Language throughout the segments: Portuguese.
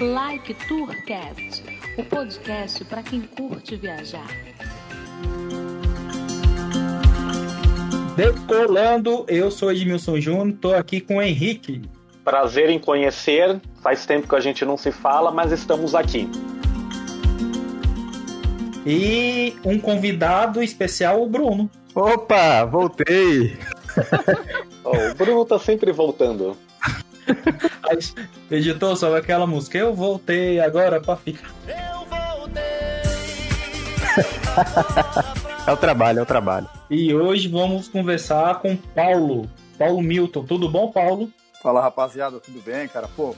Like Tourcast, o podcast para quem curte viajar. Decolando, eu sou Edmilson Júnior, tô aqui com o Henrique. Prazer em conhecer. Faz tempo que a gente não se fala, mas estamos aqui. E um convidado especial, o Bruno. Opa, voltei! oh, o Bruno tá sempre voltando. Editor, sobre aquela música, eu voltei agora pra ficar. Eu voltei! é o trabalho, é o trabalho. E hoje vamos conversar com Paulo. Paulo Milton. Tudo bom, Paulo? Fala, rapaziada, tudo bem, cara? Pô,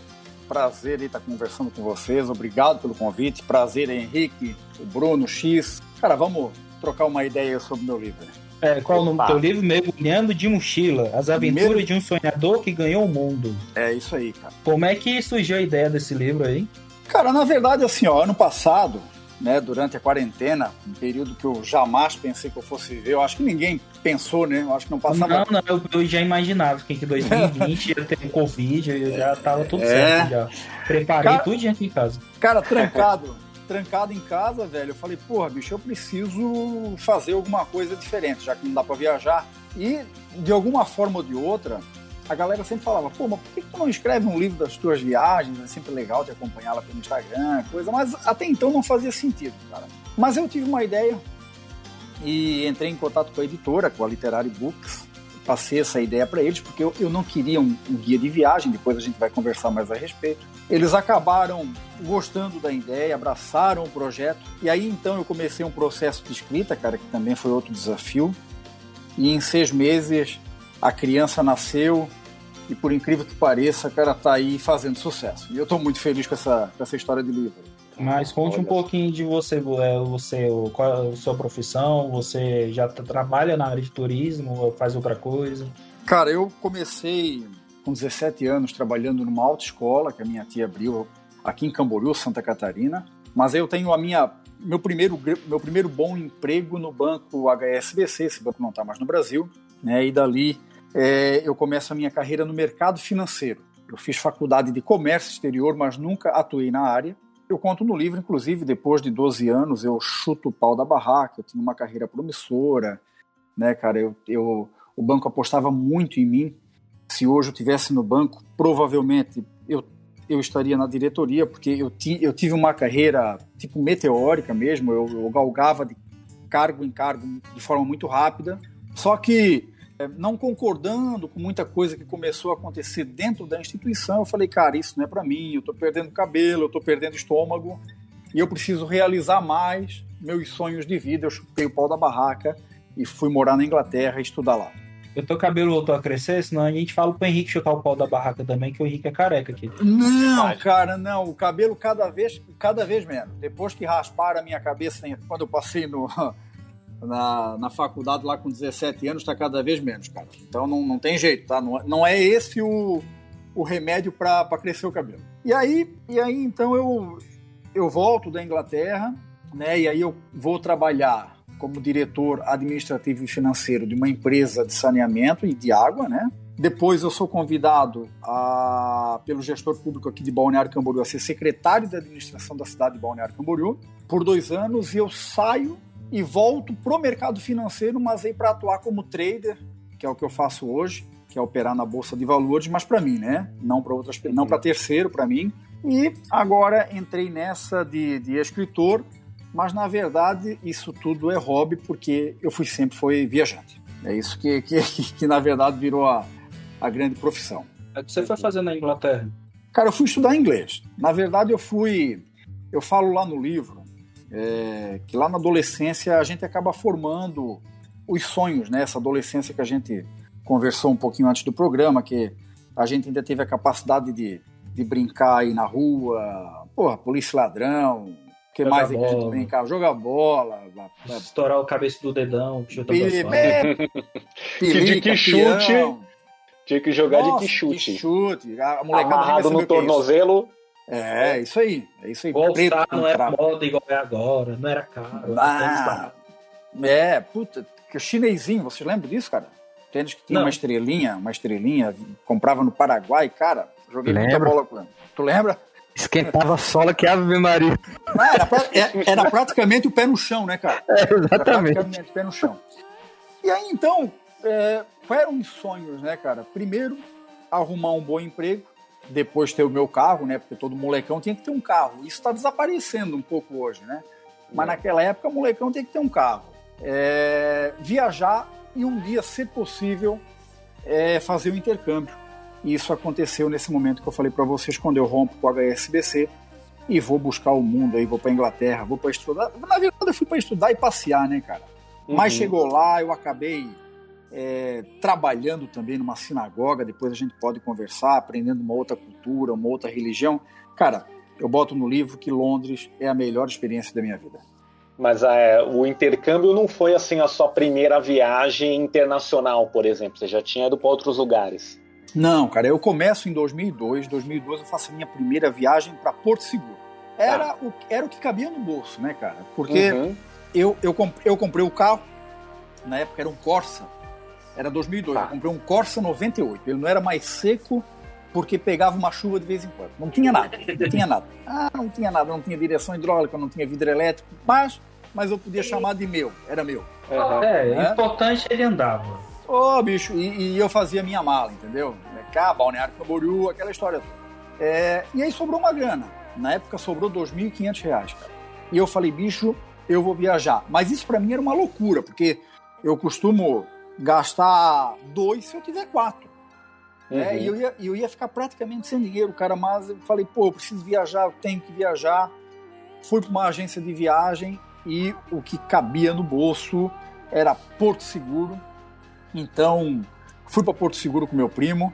prazer aí estar conversando com vocês. Obrigado pelo convite. Prazer, Henrique, o Bruno, X. Cara, vamos trocar uma ideia sobre o meu livro. É, qual Opa. o nome do teu livro? Mergulhando de Mochila. As aventuras de um sonhador que ganhou o mundo. É isso aí, cara. Como é que surgiu a ideia desse livro aí? Cara, na verdade, assim, ó, ano passado, né, durante a quarentena, um período que eu jamais pensei que eu fosse viver. Eu acho que ninguém pensou, né? Eu acho que não passava. Não, não, eu, eu já imaginava que em 2020 ia ter Covid, eu já tava tudo é... certo já. Preparei cara, tudo aqui em casa. Cara, trancado, trancado em casa, velho. Eu falei, porra, bicho, eu preciso fazer alguma coisa diferente, já que não dá para viajar. E de alguma forma ou de outra, a galera sempre falava, pô, mas por que tu não escreve um livro das tuas viagens? É sempre legal te acompanhar lá pelo Instagram, coisa, mas até então não fazia sentido, cara. Mas eu tive uma ideia e entrei em contato com a editora, com a Literary Books, passei essa ideia para eles, porque eu, eu não queria um, um, guia de viagem, depois a gente vai conversar mais a respeito. Eles acabaram gostando da ideia, abraçaram o projeto, e aí então eu comecei um processo de escrita, cara, que também foi outro desafio. E em seis meses a criança nasceu e por incrível que pareça, cara tá aí fazendo sucesso. E eu estou muito feliz com essa, com essa história de livro. Mas conte Olha. um pouquinho de você, é, você, qual é a sua profissão? Você já trabalha na área de turismo ou faz outra coisa? Cara, eu comecei com 17 anos trabalhando numa autoescola que a minha tia abriu aqui em Camboriú, Santa Catarina. Mas eu tenho a minha meu primeiro meu primeiro bom emprego no banco HSBC, esse banco não está mais no Brasil, né? E dali é, eu começo a minha carreira no mercado financeiro. Eu fiz faculdade de comércio exterior, mas nunca atuei na área. Eu conto no livro, inclusive, depois de 12 anos, eu chuto o pau da barraca, eu tinha uma carreira promissora, né, cara? Eu, eu, o banco apostava muito em mim. Se hoje eu tivesse no banco, provavelmente eu, eu estaria na diretoria, porque eu, ti, eu tive uma carreira tipo meteórica mesmo, eu, eu galgava de cargo em cargo de forma muito rápida. Só que não concordando com muita coisa que começou a acontecer dentro da instituição, eu falei, cara, isso não é para mim, eu estou perdendo cabelo, eu estou perdendo estômago e eu preciso realizar mais meus sonhos de vida. Eu chutei o pau da barraca e fui morar na Inglaterra e estudar lá. Eu tô cabelo voltou a crescer, senão a gente fala pro Henrique chutar o pau da barraca também, que o Henrique é careca aqui. Não, cara, não. O cabelo cada vez, cada vez menos. Depois que rasparam a minha cabeça quando eu passei no, na, na faculdade lá com 17 anos está cada vez menos, cara. Então não, não tem jeito, tá? Não, não é esse o, o remédio para crescer o cabelo. E aí, e aí então eu, eu volto da Inglaterra, né? E aí eu vou trabalhar como diretor administrativo e financeiro de uma empresa de saneamento e de água, né? Depois eu sou convidado a, pelo gestor público aqui de Balneário Camboriú a ser secretário de administração da cidade de Balneário Camboriú por dois anos e eu saio e volto pro mercado financeiro, mas aí para atuar como trader, que é o que eu faço hoje, que é operar na bolsa de valores, mas para mim, né? Não para outras, não para terceiro, para mim. E agora entrei nessa de, de escritor, mas na verdade isso tudo é hobby porque eu fui sempre foi viajante. É isso que, que, que, que na verdade virou a, a grande profissão. O é que você foi fazer na Inglaterra? Cara, eu fui estudar inglês. Na verdade, eu fui. Eu falo lá no livro é, que lá na adolescência a gente acaba formando os sonhos, né? Essa adolescência que a gente conversou um pouquinho antes do programa, que a gente ainda teve a capacidade de, de brincar aí na rua, porra, polícia ladrão, o que mais é que a gente brincava? Jogar bola. Estourar o cabeça do dedão, chutar De que chute. Tinha que jogar Nossa, de que chute. Que chute. A molecada Amarrado no tornozelo. É, isso aí. É isso aí. All Star não era moda igual é agora, não era caro. Ah, é, puta, que chinesinho, você lembra disso, cara? Tênis que tinha não. uma estrelinha, uma estrelinha, comprava no Paraguai, cara, joguei Lembro. muita bola com ele. Tu lembra? Esquentava a sola que Ave Maria. Não, era, pra, é, era, praticamente o pé no chão, né, cara? É, exatamente. Era praticamente o pé no chão. E aí, então, é, quais eram os sonhos, né, cara? Primeiro, arrumar um bom emprego, depois ter o meu carro, né? Porque todo molecão tinha que ter um carro. Isso está desaparecendo um pouco hoje, né? Mas naquela época, o molecão tinha que ter um carro. É, viajar e um dia, se possível, é, fazer o intercâmbio. E isso aconteceu nesse momento que eu falei para vocês, quando eu rompo com o HSBC e vou buscar o mundo aí, vou para Inglaterra, vou para estudar. Na verdade, eu fui para estudar e passear, né, cara? Uhum. Mas chegou lá, eu acabei é, trabalhando também numa sinagoga, depois a gente pode conversar, aprendendo uma outra cultura, uma outra religião. Cara, eu boto no livro que Londres é a melhor experiência da minha vida. Mas é, o intercâmbio não foi assim a sua primeira viagem internacional, por exemplo. Você já tinha ido para outros lugares? Não, cara. Eu começo em 2002. 2002 eu faço a minha primeira viagem para Porto Seguro. Era, ah. o, era o que cabia no bolso, né, cara? Porque uhum. eu, eu, eu comprei o carro. Na época era um Corsa era 2002. Tá. Eu comprei um Corsa 98. Ele não era mais seco porque pegava uma chuva de vez em quando. Não tinha nada. Não tinha nada. Ah, não tinha nada. Não tinha direção hidráulica, não tinha vidro elétrico. Mas, mas eu podia chamar de meu. Era meu. Uhum. É, é, importante ele andava. Ô, oh, bicho. E, e, eu fazia minha mala, entendeu? Cá, Balneário Camboriú, aquela história toda. É, e aí sobrou uma grana. Na época sobrou R$ 2.500, cara. E eu falei, bicho, eu vou viajar. Mas isso para mim era uma loucura, porque eu costumo gastar dois se eu tiver quatro. Uhum. Né? E eu ia, eu ia ficar praticamente sem dinheiro, cara. Mas eu falei, pô, eu preciso viajar, eu tenho que viajar. Fui para uma agência de viagem e o que cabia no bolso era Porto Seguro. Então, fui para Porto Seguro com meu primo.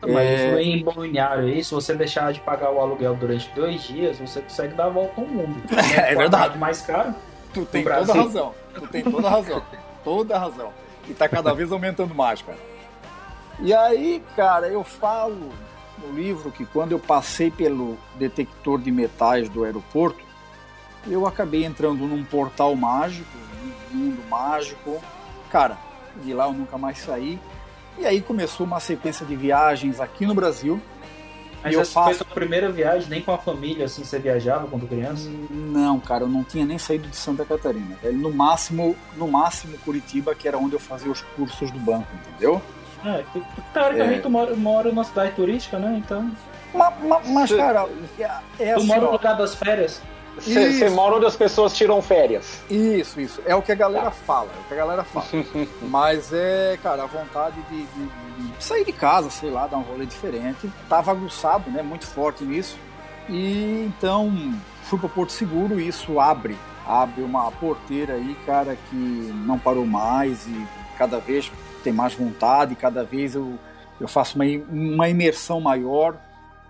Mas é... em Balneário aí, se você deixar de pagar o aluguel durante dois dias, você consegue dar a volta ao mundo. É, é verdade. mais caro. Tu tem toda razão. Tu tem toda razão. toda razão. E tá cada vez aumentando mais, cara. E aí, cara, eu falo no livro que quando eu passei pelo detector de metais do aeroporto, eu acabei entrando num portal mágico, num mundo mágico. Cara, de lá eu nunca mais saí. E aí começou uma sequência de viagens aqui no Brasil, mas essa faço... foi sua primeira viagem, nem com a família, assim, você viajava quando criança? Não, cara, eu não tinha nem saído de Santa Catarina. No máximo, no máximo Curitiba, que era onde eu fazia os cursos do banco, entendeu? É, teoricamente é... tu mora, mora numa cidade turística, né? Então. Mas, mas, mas cara, é, é tu assim, mora no lugar das férias? Você mora onde as pessoas tiram férias. Isso, isso. É o que a galera fala. É o que a galera fala. Mas é, cara, a vontade de, de, de, sair de casa, sei lá, dar um rolê diferente. Tava aguçado, né? Muito forte nisso. E então fui para Porto Seguro e isso abre, abre uma porteira aí, cara, que não parou mais e cada vez tem mais vontade, cada vez eu, eu faço uma, uma imersão maior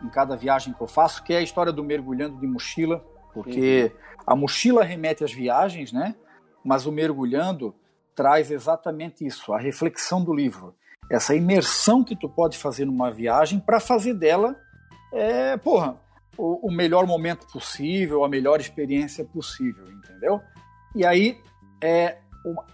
em cada viagem que eu faço, que é a história do mergulhando de mochila porque uhum. a mochila remete às viagens, né? Mas o mergulhando traz exatamente isso, a reflexão do livro, essa imersão que tu pode fazer numa viagem para fazer dela, é, porra, o, o, melhor momento possível, a melhor experiência possível, entendeu? E aí, é,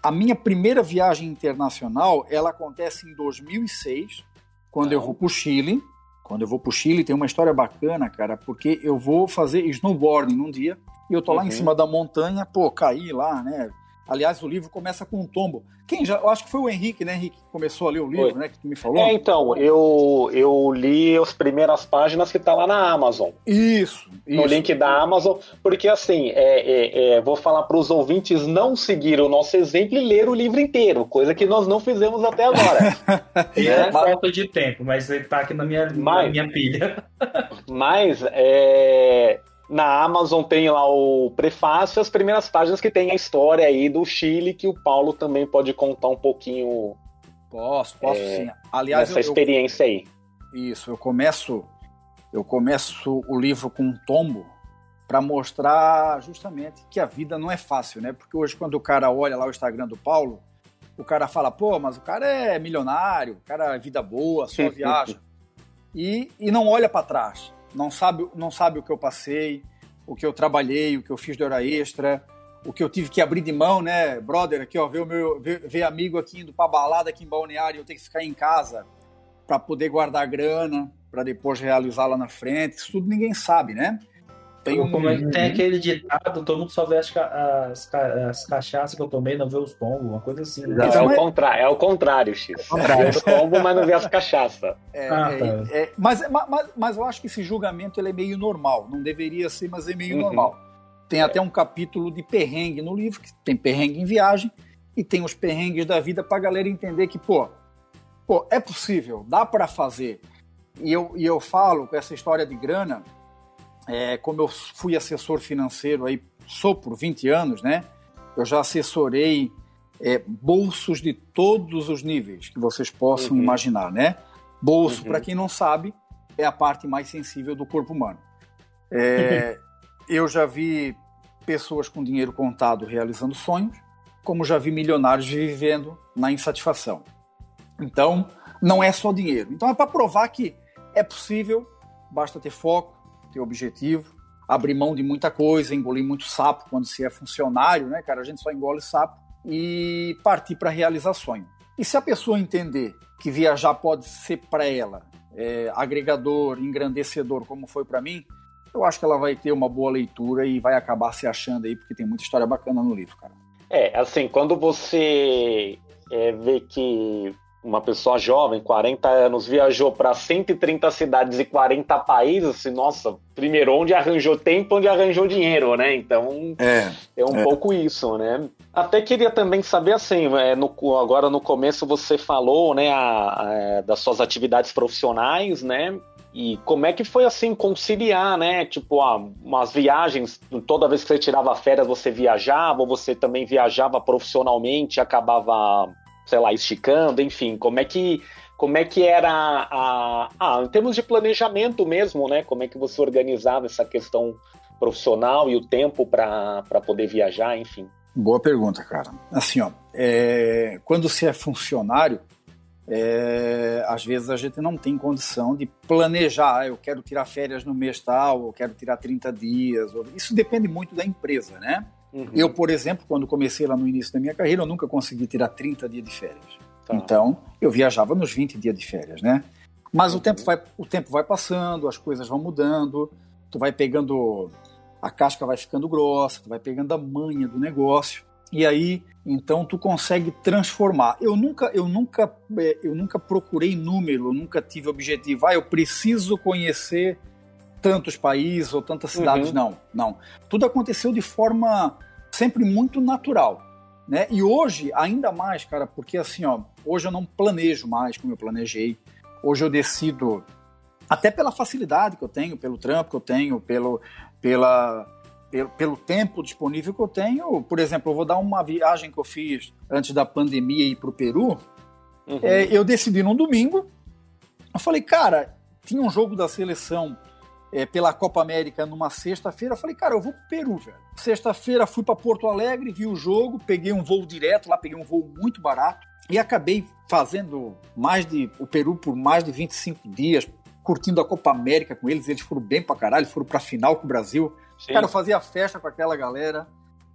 a minha primeira viagem internacional, ela acontece em 2006, quando eu vou para o Chile, quando eu vou pro Chile, tem uma história bacana, cara, porque eu vou fazer snowboarding num dia e eu tô lá em uhum. cima da montanha, pô, caí lá, né? Aliás, o livro começa com um tombo. Quem já. Eu acho que foi o Henrique, né, Henrique, que começou a ler o livro, foi. né? Que tu me falou. É, então, eu, eu li as primeiras páginas que tá lá na Amazon. Isso. No isso. link da Amazon, porque assim, é, é, é vou falar para os ouvintes não seguir o nosso exemplo e ler o livro inteiro, coisa que nós não fizemos até agora. é falta de tempo, mas ele tá aqui na minha, mas, na minha pilha. mas, é na Amazon tem lá o prefácio, as primeiras páginas que tem a história aí do Chile, que o Paulo também pode contar um pouquinho. Posso, posso é, sim. Aliás, essa eu, experiência aí. Isso, eu começo, eu começo o livro com um tombo para mostrar justamente que a vida não é fácil, né? Porque hoje quando o cara olha lá o Instagram do Paulo, o cara fala, pô, mas o cara é milionário, o cara é vida boa, só viaja. e, e não olha para trás não sabe, não sabe o que eu passei, o que eu trabalhei, o que eu fiz de hora extra, o que eu tive que abrir de mão, né, brother, aqui, ó, ver o meu ver, ver amigo aqui indo pra balada aqui em Balneário, eu tenho que ficar em casa para poder guardar grana. para depois realizar lá na frente. Isso tudo ninguém sabe, né? Tem, um... Como é que tem aquele ditado, todo mundo só vê as, as, as cachaças que eu tomei, não vê os pombos, uma coisa assim. Né? é, o contrário, é o contrário, X. É vê os pombos, mas não vê as cachaças. É, ah, é, tá. É, mas, mas, mas eu acho que esse julgamento ele é meio normal. Não deveria ser, mas é meio uhum. normal. Tem até um capítulo de perrengue no livro, que tem perrengue em viagem, e tem os perrengues da vida para a galera entender que, pô, pô, é possível, dá para fazer. E eu, e eu falo com essa história de grana, é, como eu fui assessor financeiro aí, sou por 20 anos, né? Eu já assessorei é, bolsos de todos os níveis que vocês possam uhum. imaginar, né? Bolso, uhum. para quem não sabe, é a parte mais sensível do corpo humano. É, eu já vi pessoas com dinheiro contado realizando sonhos, como já vi milionários vivendo na insatisfação. Então, não é só dinheiro. Então, é para provar que é possível, basta ter foco, ter objetivo, abrir mão de muita coisa, engolir muito sapo quando se é funcionário, né, cara? A gente só engole sapo e partir para realizar sonho. E se a pessoa entender que viajar pode ser para ela é, agregador, engrandecedor, como foi para mim, eu acho que ela vai ter uma boa leitura e vai acabar se achando aí, porque tem muita história bacana no livro, cara. É, assim, quando você é, vê que uma pessoa jovem, 40 anos, viajou para 130 cidades e 40 países, assim, nossa, primeiro, onde arranjou tempo, onde arranjou dinheiro, né? Então, é, é um é. pouco isso, né? Até queria também saber, assim, é, no, agora no começo você falou, né, a, a, das suas atividades profissionais, né? E como é que foi assim conciliar, né? Tipo, ah, umas viagens, toda vez que você tirava férias, você viajava, ou você também viajava profissionalmente, acabava sei lá, esticando, enfim, como é que como é que era a, a, em termos de planejamento mesmo, né? Como é que você organizava essa questão profissional e o tempo para poder viajar, enfim? Boa pergunta, cara. Assim, ó, é, quando você é funcionário, é, às vezes a gente não tem condição de planejar. Ah, eu quero tirar férias no mês tal, eu quero tirar 30 dias. Isso depende muito da empresa, né? Uhum. Eu, por exemplo, quando comecei lá no início da minha carreira, eu nunca consegui tirar 30 dias de férias. Tá. Então, eu viajava nos 20 dias de férias, né? Mas uhum. o, tempo vai, o tempo vai passando, as coisas vão mudando, tu vai pegando, a casca vai ficando grossa, tu vai pegando a manha do negócio, e aí, então, tu consegue transformar. Eu nunca, eu nunca, é, eu nunca procurei número, eu nunca tive objetivo, ah, eu preciso conhecer tantos países ou tantas cidades, uhum. não, não. Tudo aconteceu de forma sempre muito natural, né? E hoje, ainda mais, cara, porque assim, ó, hoje eu não planejo mais como eu planejei. Hoje eu decido, até pela facilidade que eu tenho, pelo trampo que eu tenho, pelo, pela, pelo, pelo tempo disponível que eu tenho. Por exemplo, eu vou dar uma viagem que eu fiz antes da pandemia ir para o Peru. Uhum. É, eu decidi num domingo. Eu falei, cara, tinha um jogo da seleção é, pela Copa América numa sexta-feira. Falei, cara, eu vou pro Peru, velho. Sexta-feira fui para Porto Alegre, vi o jogo, peguei um voo direto lá, peguei um voo muito barato e acabei fazendo mais de o Peru por mais de 25 dias, curtindo a Copa América com eles. Eles foram bem pra caralho, foram pra final com o Brasil. Sim. Cara, eu fazia festa com aquela galera.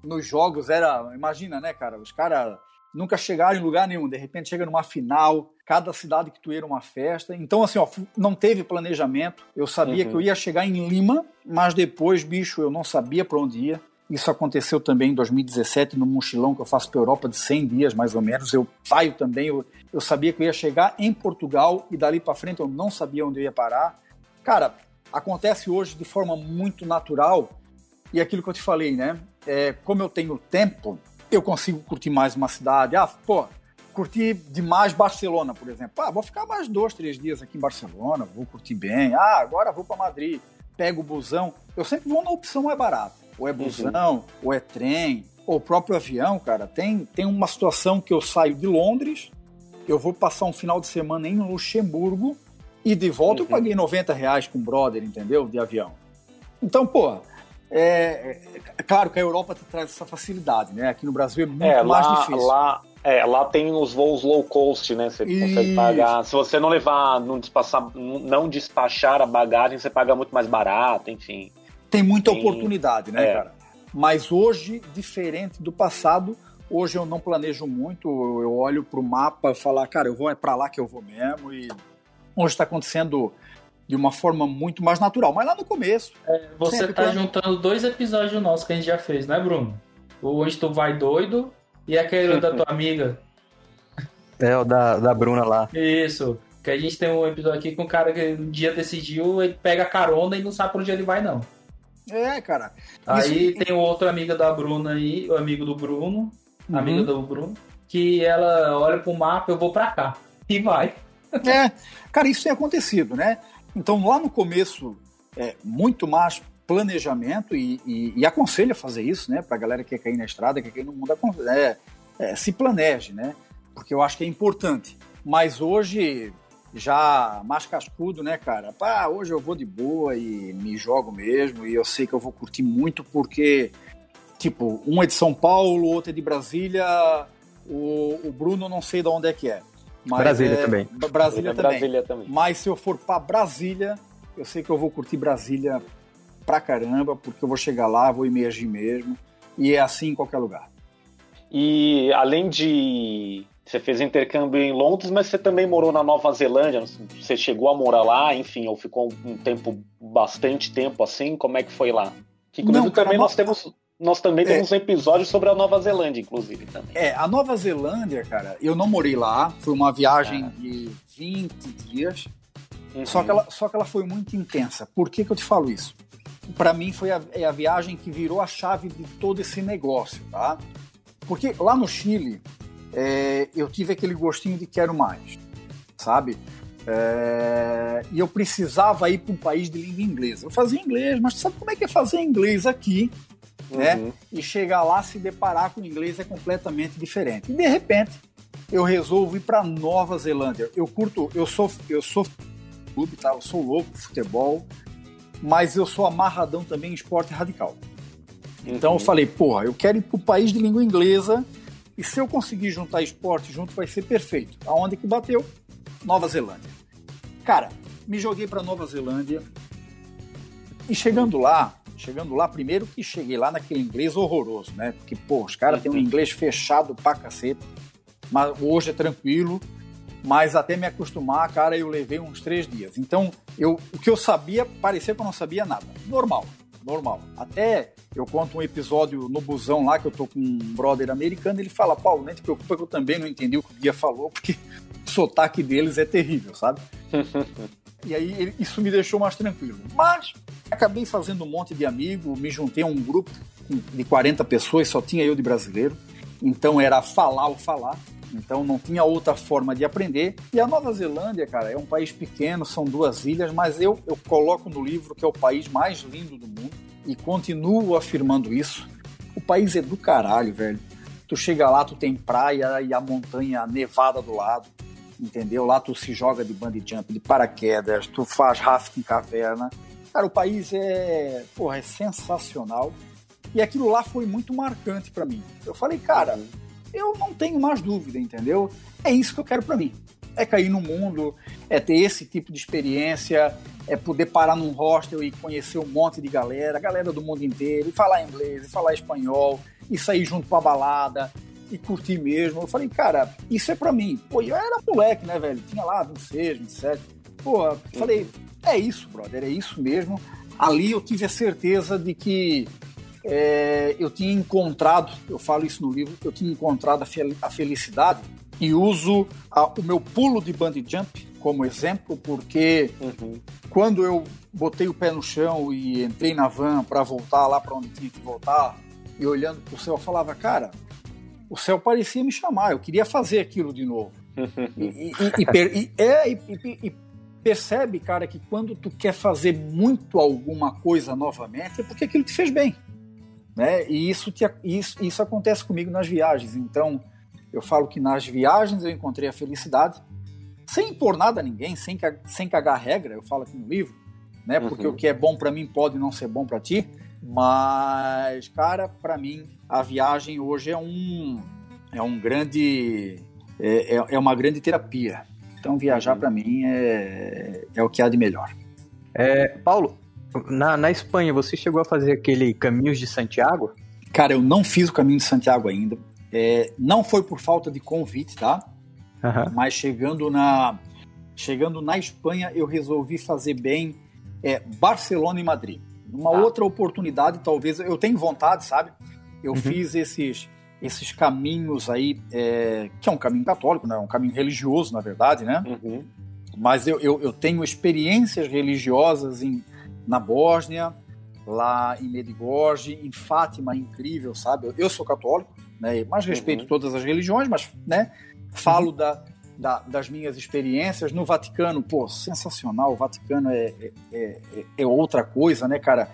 Nos jogos era, imagina, né, cara? Os caras nunca chegaram em lugar nenhum. De repente chega numa final, cada cidade que tu era uma festa. Então, assim, ó, não teve planejamento. Eu sabia uhum. que eu ia chegar em Lima, mas depois, bicho, eu não sabia para onde ia. Isso aconteceu também em 2017, no mochilão que eu faço para Europa de 100 dias, mais ou menos. Eu saio também, eu, eu sabia que eu ia chegar em Portugal e dali para frente eu não sabia onde eu ia parar. Cara, acontece hoje de forma muito natural e aquilo que eu te falei, né? É, como eu tenho tempo, eu consigo curtir mais uma cidade. Ah, pô, curti demais Barcelona, por exemplo. Ah, vou ficar mais dois, três dias aqui em Barcelona, vou curtir bem. Ah, agora vou para Madrid, pego o busão. Eu sempre vou na opção mais barata. Ou é uhum. busão, uhum. ou é trem, ou o próprio avião, cara. Tem, tem uma situação que eu saio de Londres, eu vou passar um final de semana em Luxemburgo, e de volta uhum. eu paguei 90 reais com o brother, entendeu? De avião. Então, pô, é, é, claro que a Europa te traz essa facilidade, né? Aqui no Brasil é muito é, mais lá, difícil. Lá, é, lá tem os voos low cost, né? Você Isso. consegue pagar. Se você não levar, não despachar, não despachar a bagagem, você paga muito mais barato, enfim. Tem muita tem... oportunidade, né, é. cara? Mas hoje, diferente do passado, hoje eu não planejo muito. Eu olho para o mapa e falo, cara, eu vou é para lá que eu vou mesmo. E hoje está acontecendo de uma forma muito mais natural. Mas lá no começo. É, você Sempre tá quando- juntando dois episódios nossos que a gente já fez, né, Bruno? O Onde Tu Vai Doido e aquele da tua amiga. É, o da, da Bruna lá. Isso. Que a gente tem um episódio aqui com um cara que um dia decidiu, ele pega carona e não sabe pra onde ele vai, não. É, cara. Aí Isso- tem outra amiga da Bruna aí, o amigo do Bruno, Uhum. amiga do Bruno, que ela olha pro mapa, eu vou pra cá. E vai. É, cara, isso tem acontecido, né? Então, lá no começo, é muito mais planejamento e, e, e aconselho a fazer isso, né? Pra galera que quer cair na estrada, que quer cair no mundo, é, é, se planeje, né? Porque eu acho que é importante. Mas hoje, já mais cascudo, né, cara? Pá, hoje eu vou de boa e me jogo mesmo, e eu sei que eu vou curtir muito porque, tipo, um é de São Paulo, outro é de Brasília, o, o Bruno não sei de onde é que é. Mas Brasília é- também. Brasília É também. Brasília também. Mas se eu for pra Brasília, eu sei que eu vou curtir Brasília pra caramba, porque eu vou chegar lá, vou emergir mesmo. E é assim em qualquer lugar. E além de. Você fez intercâmbio em Londres, mas você também morou na Nova Zelândia. Você chegou a morar lá, enfim, ou ficou um tempo, bastante tempo assim? Como é que foi lá? Que inclusive Não, cara, também nós temos. Nós também É. temos um episódio sobre a Nova Zelândia, inclusive, também. É, a Nova Zelândia, cara, eu não morei lá. Foi uma viagem Ah. de 20 dias. Uhum. Só que, ela, só que ela foi muito intensa. Por que, que eu te falo isso? Para mim foi a, é a viagem que virou a chave de todo esse negócio, tá? Porque lá no Chile é, eu tive aquele gostinho de quero mais, sabe? É, e eu precisava ir para um país de língua inglesa. Eu fazia inglês, mas sabe como é que é fazer inglês aqui, né? Uhum. e chegar lá se deparar com o inglês é completamente diferente. E de repente eu resolvo ir para Nova Zelândia. Eu curto, eu sou, eu sou clube, tá? Eu sou louco futebol, mas eu sou amarradão também em esporte radical. Então Uhum. eu falei, porra, eu quero ir para o país de língua inglesa e se eu conseguir juntar esporte junto vai ser perfeito. Aonde que bateu? Nova Zelândia. Cara, me joguei para Nova Zelândia e chegando lá, chegando lá, primeiro que cheguei lá naquele inglês horroroso, né? Porque, pô, os caras têm um inglês fechado pra cacete, mas hoje é tranquilo, mas até me acostumar, cara, eu levei uns três dias. Então, eu, o que eu sabia, parecia que eu não sabia nada. Normal, normal. Até eu conto um episódio no busão lá, que eu tô com um brother americano, ele fala, Paulo, nem te preocupa que eu também não entendi o que o guia falou, porque o sotaque deles é terrível, sabe? E aí ele- isso me deixou mais tranquilo. Mas acabei fazendo um monte de amigo, me juntei a um grupo de 40 pessoas, só tinha eu de brasileiro. Então era falar ou falar. Então não tinha outra forma de aprender. E a Nova Zelândia, cara, é um país pequeno, são duas ilhas, mas eu, eu coloco no livro que é o país mais lindo do mundo e continuo afirmando isso. O país é do caralho, velho. Tu chega lá, tu tem praia e a montanha nevada do lado entendeu? Lá tu se joga de bungee jump, de paraquedas, tu faz rafting em caverna. Cara, o país é, porra, é sensacional. E aquilo lá foi muito marcante para mim. Eu falei, cara, eu não tenho mais dúvida, entendeu? É isso que eu quero para mim. É cair no mundo, é ter esse tipo de experiência, é poder parar num hostel e conhecer um monte de galera, galera do mundo inteiro, e falar inglês, e falar espanhol, e sair junto pra balada, e curtir mesmo. Eu falei, cara, isso é pra mim. Pô, eu era moleque, né, velho? Tinha lá 26, 27. Pô, eu falei, é isso, brother, é isso mesmo. Ali eu tive a certeza de que é, eu tinha encontrado, eu falo isso no livro, eu tinha encontrado a, fel- a felicidade e uso a- o meu pulo de bungee jump como exemplo, porque Uhum. quando eu botei o pé no chão e entrei na van para voltar lá para onde tinha que voltar, e olhando para o céu, eu falava, cara, o céu parecia me chamar, eu queria fazer aquilo de novo. E, e- é, e- e- e percebe, cara, que quando tu quer fazer muito alguma coisa novamente, é porque aquilo te fez bem. Né? E isso, te- isso, isso acontece comigo nas viagens. Então, eu falo que nas viagens eu encontrei a felicidade, sem impor nada a ninguém, sem, sem cagar regra, eu falo aqui no livro, né? Porque Uhum. o que é bom para mim pode não ser bom para ti, mas, cara, para mim, a viagem hoje é um, é um grande. É, é- é uma grande terapia. Então, viajar Uhum. para mim é, é o que há de melhor. É, Paulo, na, na Espanha, você chegou a fazer aquele Caminhos de Santiago? Cara, eu não fiz o caminho de Santiago ainda. É, não foi por falta de convite, tá? Aham. Mas chegando na, chegando na Espanha, eu resolvi fazer bem é, Barcelona e Madrid. Uma ah. outra oportunidade, talvez, eu tenho vontade, sabe? Eu uhum. fiz esses esses caminhos aí, é, que é um caminho católico, né? um caminho religioso, na verdade, né? Uhum. Mas eu, eu, eu, tenho experiências religiosas em, na Bósnia, lá em Medigorje, em Fátima, incrível, sabe? Eu, sou católico, né? mas respeito uhum. todas as religiões, mas né? falo uhum. da, da, das minhas experiências no Vaticano. Pô, sensacional, o Vaticano é, é, é, é outra coisa, né, cara?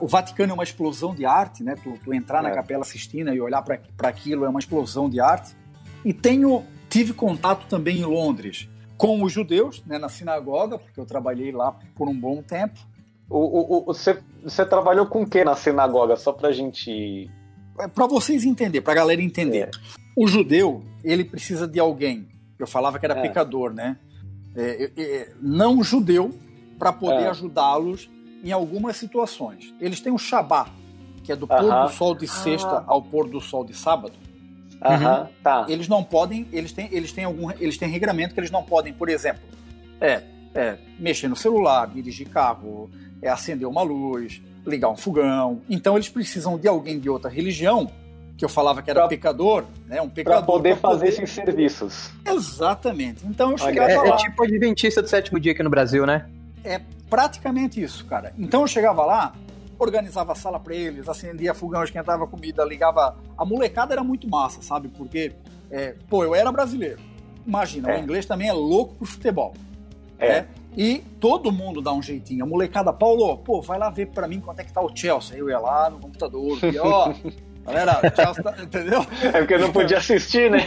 o Vaticano é uma explosão de arte, né? Tu, tu entrar é. na Capela Sistina e olhar para aquilo é uma explosão de arte. E tenho tive contato também em Londres com os judeus, né, na sinagoga, porque eu trabalhei lá por um bom tempo. O, o, você, você trabalhou com o que na sinagoga? Só pra gente. É, para vocês entenderem, pra galera entender. É. O judeu, ele precisa de alguém. Eu falava que era é. pecador, né? É, é, não judeu, para poder é. ajudá-los em algumas situações. Eles têm o Shabá, que é do uh -huh. pôr do sol de sexta -huh. ao pôr do sol de sábado. Uhum. Tá. Eles não podem, eles têm, eles têm algum, eles têm regramento que eles não podem, por exemplo, é, é mexer no celular, dirigir carro, é acender uma luz, ligar um fogão. Então eles precisam de alguém de outra religião que eu falava que era pra, pecador, né? Um pecador. Para poder fazer esses serviços. Exatamente. Então eu chegava é, lá. É tipo adventista do sétimo dia aqui no Brasil, né? É praticamente isso, cara. Então eu chegava lá, organizava a sala para eles, acendia fogão, esquentava comida, ligava. A molecada era muito massa, sabe? Porque, é, pô, eu era brasileiro. Imagina, é. o inglês também é louco pro futebol. É. Né? E todo mundo dá um jeitinho. A molecada, Paulo, pô, vai lá ver para mim quanto é que tá o Chelsea. Eu ia lá no computador, ó. Galera, Chelsea tá, entendeu? É porque eu não podia assistir, né?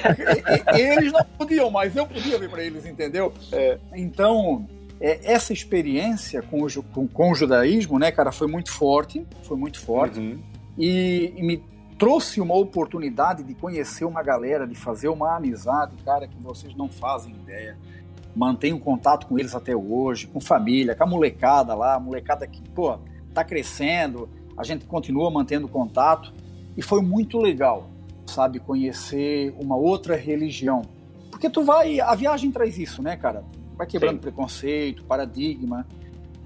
eles não podiam, mas eu podia ver para eles, entendeu? É. Então, é, essa experiência com o, com, com, o judaísmo, né, cara, foi muito forte, foi muito forte, uhum. e, e, me trouxe uma oportunidade de conhecer uma galera, de fazer uma amizade, cara, que vocês não fazem ideia. Mantenho contato com eles até hoje, com família, com a molecada lá, a molecada que, pô, tá crescendo, a gente continua mantendo contato, e foi muito legal, sabe, conhecer uma outra religião. Porque tu vai, a viagem traz isso, né, cara? vai quebrando Sim. preconceito, paradigma.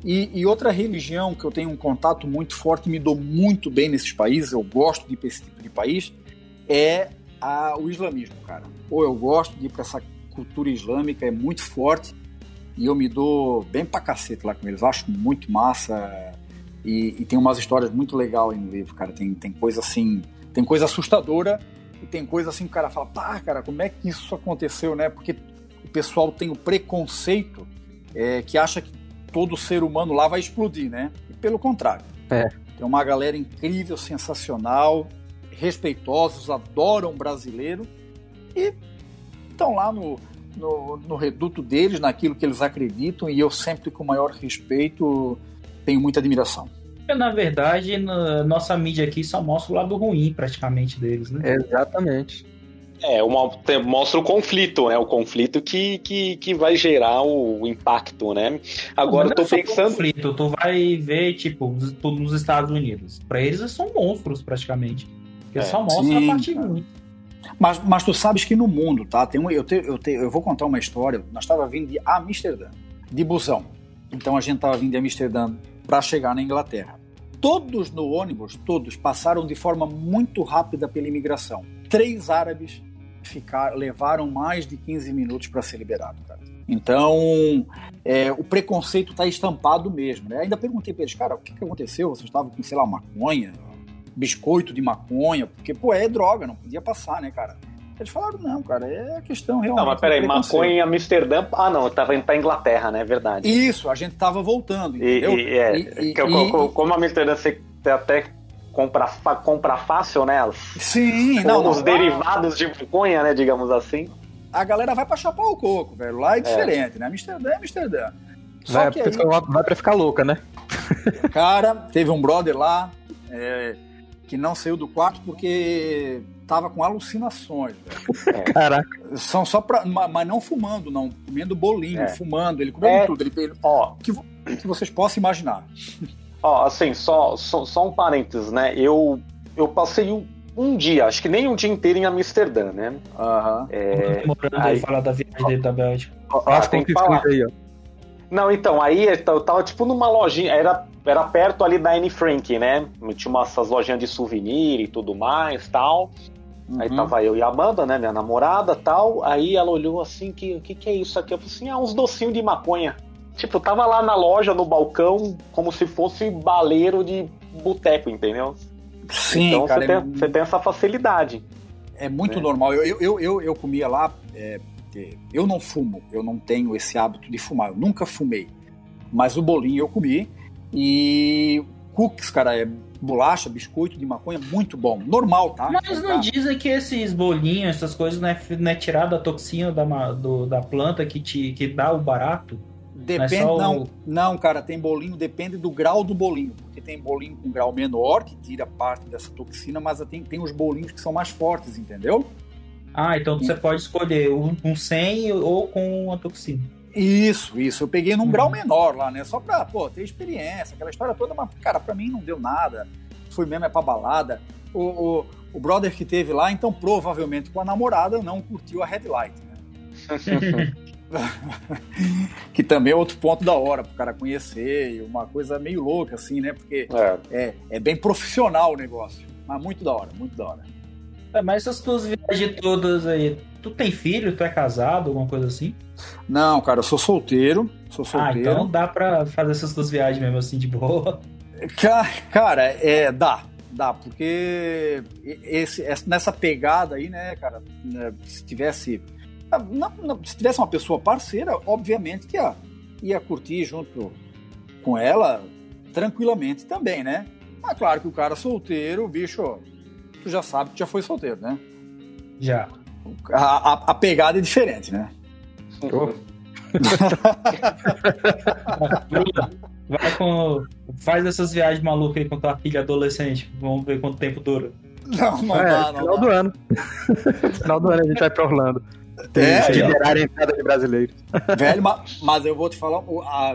E, e, outra religião que eu tenho um contato muito forte, me dou muito bem nesses países, eu gosto de ir para esse tipo de país, é a, o islamismo, cara. Ou eu gosto de ir para essa cultura islâmica, é muito forte, e eu me dou bem pra cacete lá com eles, acho muito massa, e, e tem umas histórias muito legais no livro, cara, tem, tem coisa assim, tem coisa assustadora, e tem coisa assim que o cara fala, pá, cara, como é que isso aconteceu, né? Porque o pessoal tem o preconceito é, que acha que todo ser humano lá vai explodir, né? E pelo contrário. É. Tem uma galera incrível, sensacional, respeitosos, adoram brasileiro e estão lá no, no, no, reduto deles, naquilo que eles acreditam, e eu sempre, com o maior respeito, tenho muita admiração. Na verdade, na nossa mídia aqui só mostra o lado ruim, praticamente, deles, né? Exatamente. É, uma, mostra o conflito, né? O conflito que, que, que vai gerar o, impacto, né? Agora eu tô é pensando. Conflito, tu vai ver, tipo, tudo nos Estados Unidos. Pra eles são monstros, praticamente. Porque é, só mostra sim, a parte ruim. Mas, mas tu sabes que no mundo, tá? Tem um, eu, te, eu, te, eu vou contar uma história. Nós estava vindo de Amsterdã, de busão. Então a gente estava vindo de Amsterdã para chegar na Inglaterra. Todos no ônibus, todos passaram de forma muito rápida pela imigração. Três árabes ficar, levaram mais de 15 minutos para ser liberado, cara. Então, é, o preconceito está estampado mesmo, né? Ainda perguntei para eles, cara, o que, que aconteceu? Vocês estavam com, sei lá, maconha, biscoito de maconha, porque, pô, é droga, não podia passar, né, cara? Eles falaram, não, cara, é a questão realmente. Não, mas peraí, maconha em Amsterdã. Ah, não, eu tava indo pra Inglaterra, né? É verdade. Isso, a gente tava voltando, entendeu? E, e, é, e, que, e, como Amsterdã você até compra, compra fácil, né? Sim, não, os não, derivados de maconha, né? Digamos assim. A galera vai pra chapar o coco, velho. Lá é diferente, é. né? Amsterdã é Amsterdã. Só vai, que aí, vai pra ficar louca, né? Cara, teve um brother lá é, que não saiu do quarto porque tava com alucinações, velho. É. Caraca. São só pra. Mas não fumando, não. Comendo bolinho, é. fumando. Ele comendo é. tudo. Ele, ele, ó, que, que vocês possam imaginar. Ó, assim, só, só, só um parênteses, né? Eu, eu passei um dia, acho que nem um dia inteiro em Amsterdã, né? Aham. É, Demorando aí- falar da viagem dele da Bélgica. Ó, Ah, tem que falar. aí, ó. Não, então, aí eu tava tipo numa lojinha, era, era perto ali da Anne Frank, né? Tinha umas, essas lojinhas de souvenir e tudo mais, tal. Aí Uhum. tava eu e a Amanda, né, minha namorada, tal. Aí ela olhou assim, que o que, que é isso aqui? Eu falei assim, ah, uns docinhos de maconha. Tipo, tava lá na loja, no balcão, como se fosse baleiro de boteco, entendeu? Sim, então cara, você, é, tem, você tem essa facilidade. é muito né? normal. Eu, eu, eu, eu, comia lá. é, eu não fumo, eu não tenho esse hábito de fumar, eu nunca fumei. Mas o bolinho eu comi. E cookies, cara, é bolacha, biscoito de maconha, muito bom. Normal, tá? Mas não dizem que esses bolinhos, essas coisas, não é, não é tirado a toxina da, do- da planta que, te, que dá o barato? Depende, Não é não, o- não, cara, tem bolinho, depende do grau do bolinho. Porque tem bolinho com grau menor, que tira parte dessa toxina, mas tem, tem os bolinhos que são mais fortes, entendeu? Ah, então você pode escolher um, um sem ou com a toxina. Isso, isso. Eu peguei num Uhum. grau menor lá, né? Só pra, pô, ter experiência, aquela história toda, mas, cara, pra mim não deu nada. Fui mesmo é pra balada. O, o, o brother que teve lá, então provavelmente com a namorada não curtiu a headlight, né? que também é outro ponto da hora pro cara conhecer, e uma coisa meio louca, assim, né? Porque É. é, é bem profissional o negócio. Mas muito da hora, muito da hora. É, mas essas tuas viagens todas aí, tu tem filho, tu é casado, alguma coisa assim? Não, cara, eu sou solteiro, sou Ah, solteiro. então dá pra fazer essas tuas viagens mesmo assim de boa. Ca- Cara, é, dá, dá, porque esse, essa- nessa pegada aí, né, cara, né, se tivesse. ah, não- não, se tivesse uma pessoa parceira, obviamente que ia, ia curtir junto com ela tranquilamente também, né? Mas claro que o cara solteiro, bicho, tu já sabe que já foi solteiro, né? Já. A, a- a pegada é diferente, né? Vai com. Faz essas viagens malucas aí com tua filha adolescente. Vamos ver quanto tempo dura. Não, não é, dá, não final dá. do ano. final do ano a gente vai pra Orlando. É, se já. liberar a entrada de brasileiros. Velho, ma- mas eu vou te falar,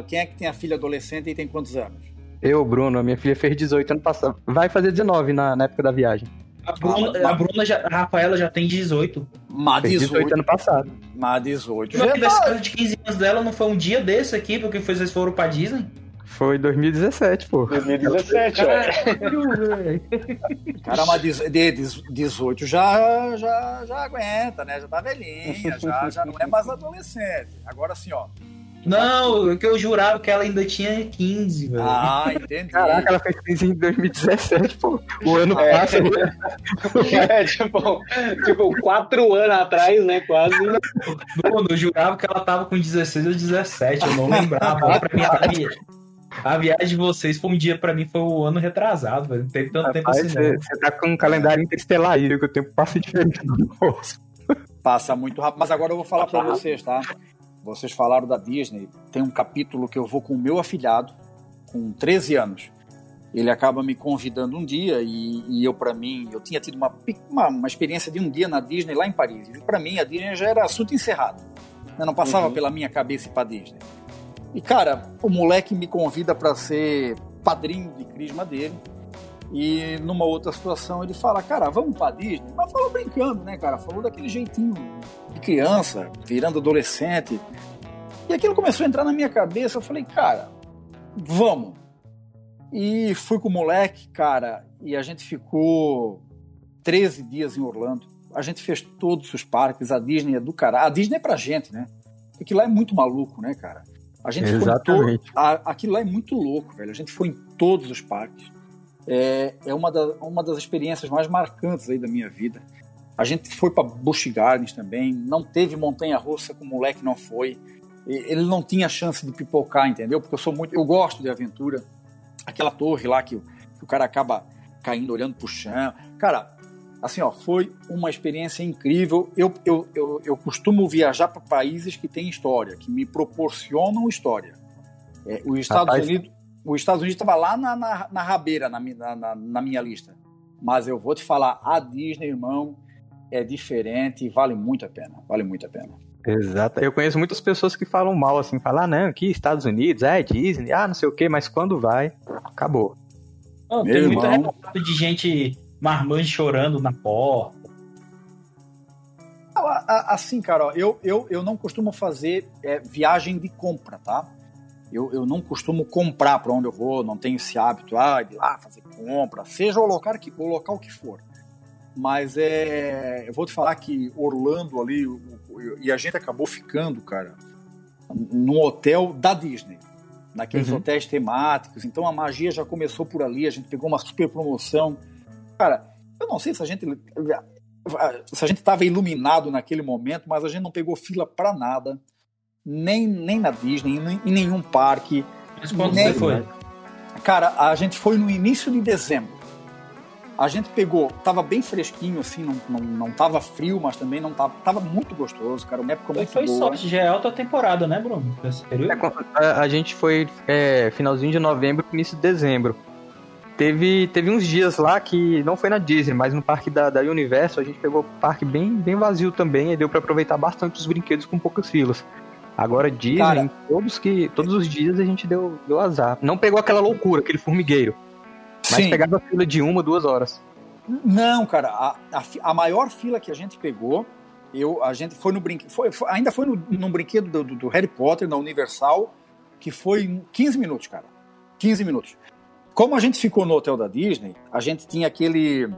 quem é que tem a filha adolescente e tem quantos anos? Eu, Bruno, a minha filha fez 18 ano passado. Vai fazer 19 na, na época da viagem. A Bruna, mas- a Bruna já. A Rafaela já tem 18. Mas Fez 18 18, ano passado. mas 18 No já é aniversário de 15 anos dela não foi um dia desse aqui, porque foi- vocês foram pra Disney? Foi 2017, pô. 2017, é. Cara, mas de- de- 18 já, já, já aguenta, né? Já tá velhinha, já, já não é mais adolescente. Agora assim, ó. Não, é que eu jurava que ela ainda tinha 15, velho. Ah, entendi. Caraca, ela fez 15 em 2017, pô. O ano É. passa. É, tipo, tipo, quatro anos atrás, né? Quase. Bruno, eu jurava que ela tava com 16 ou 17, eu não lembrava. Pra mim, a, via- a viagem de vocês foi um dia, pra mim, foi o ano retrasado, velho. Não teve tanto tempo Rapaz, assim, você, não. você tá com um calendário interestelar aí? Que o tempo passa diferente do nosso. Passa muito rápido. Mas agora eu vou falar Passa pra vocês, tá? Vocês falaram da Disney. Tem um capítulo que eu vou com o meu afilhado, com 13 anos. Ele acaba me convidando um dia e, e eu, pra mim, eu tinha tido uma, uma, uma experiência de um dia na Disney lá em Paris. E pra mim, a Disney já era assunto encerrado. Eu não passava Uhum. pela minha cabeça ir pra Disney. E, cara, o moleque me convida pra ser padrinho de crisma dele. E numa outra situação ele fala, cara, vamos pra Disney? Mas falou brincando, né, cara? Falou daquele jeitinho de criança, virando adolescente. E aquilo começou a entrar na minha cabeça. Eu falei, cara, vamos. E fui com o moleque, cara, e a gente ficou 13 dias em Orlando. A gente fez todos os parques, a Disney é do caralho. A Disney é pra gente, né? Porque lá é muito maluco, né, cara? A gente foi em Exatamente. to- a- aquilo lá é muito louco, velho. A gente foi em todos os parques. É, é uma, da- uma das experiências mais marcantes aí da minha vida. A gente foi para Busch Gardens também. Não teve montanha-russa com o moleque não foi. Ele não tinha chance de pipocar, entendeu? Porque eu sou muito, eu gosto de aventura. Aquela torre lá que, o- que o cara acaba caindo olhando pro chão. Cara, assim, ó, foi uma experiência incrível. Eu, eu, eu, eu costumo viajar para países que têm história, que me proporcionam história. É, os Estados Rapaz. Unidos, os Estados Unidos estava lá na, na, na rabeira na, na, na, minha lista. Mas eu vou te falar, a Disney, irmão, é diferente e vale muito a pena. Vale muito a pena. Exato. Eu conheço muitas pessoas que falam mal, assim, falam, ah, não, aqui Estados Unidos, é Disney, ah, não sei o quê, mas quando vai, acabou. Não, tem muito irmão. relato de gente marmanjo chorando na porta. Assim, cara, ó, eu, eu, eu não costumo fazer é, viagem de compra, tá? Eu, eu não costumo comprar para onde eu vou, não tenho esse hábito ah, de ir lá fazer compra, seja o local que, o local que for. Mas é, eu vou te falar que Orlando ali, e a gente acabou ficando, cara, num hotel da Disney, naqueles Uhum. hotéis temáticos. Então a magia já começou por ali, a gente pegou uma super promoção. Cara, eu não sei se a gente se a gente estava iluminado naquele momento, mas a gente não pegou fila para nada, nem, nem na Disney, nem, em nenhum parque. Mas quando Nem- você foi? Cara, a gente foi no início de dezembro. A gente pegou, tava bem fresquinho, assim, não, não, não tava frio, mas também não tava. Tava muito gostoso, cara. Uma época muito foi boa. sorte, já é alta temporada, né, Bruno? Esse período? É, a, a gente foi é, finalzinho de novembro, início de dezembro. Teve, teve uns dias lá que não foi na Disney, mas no parque da, da Universo a gente pegou o parque bem, bem vazio também e deu pra aproveitar bastante os brinquedos com poucas filas. Agora Disney, Cara- todos, que, todos os dias a gente deu, deu azar. Não pegou aquela loucura, aquele formigueiro, mas Sim. pegava fila de uma, duas horas. Não, cara, a, a, a maior fila que a gente pegou, eu, a gente foi no brinquedo, ainda foi no, num brinquedo do, do- Harry Potter, na Universal, que foi em 15 minutos, cara. 15 minutos. Como a gente ficou no hotel da Disney, a gente tinha aquele.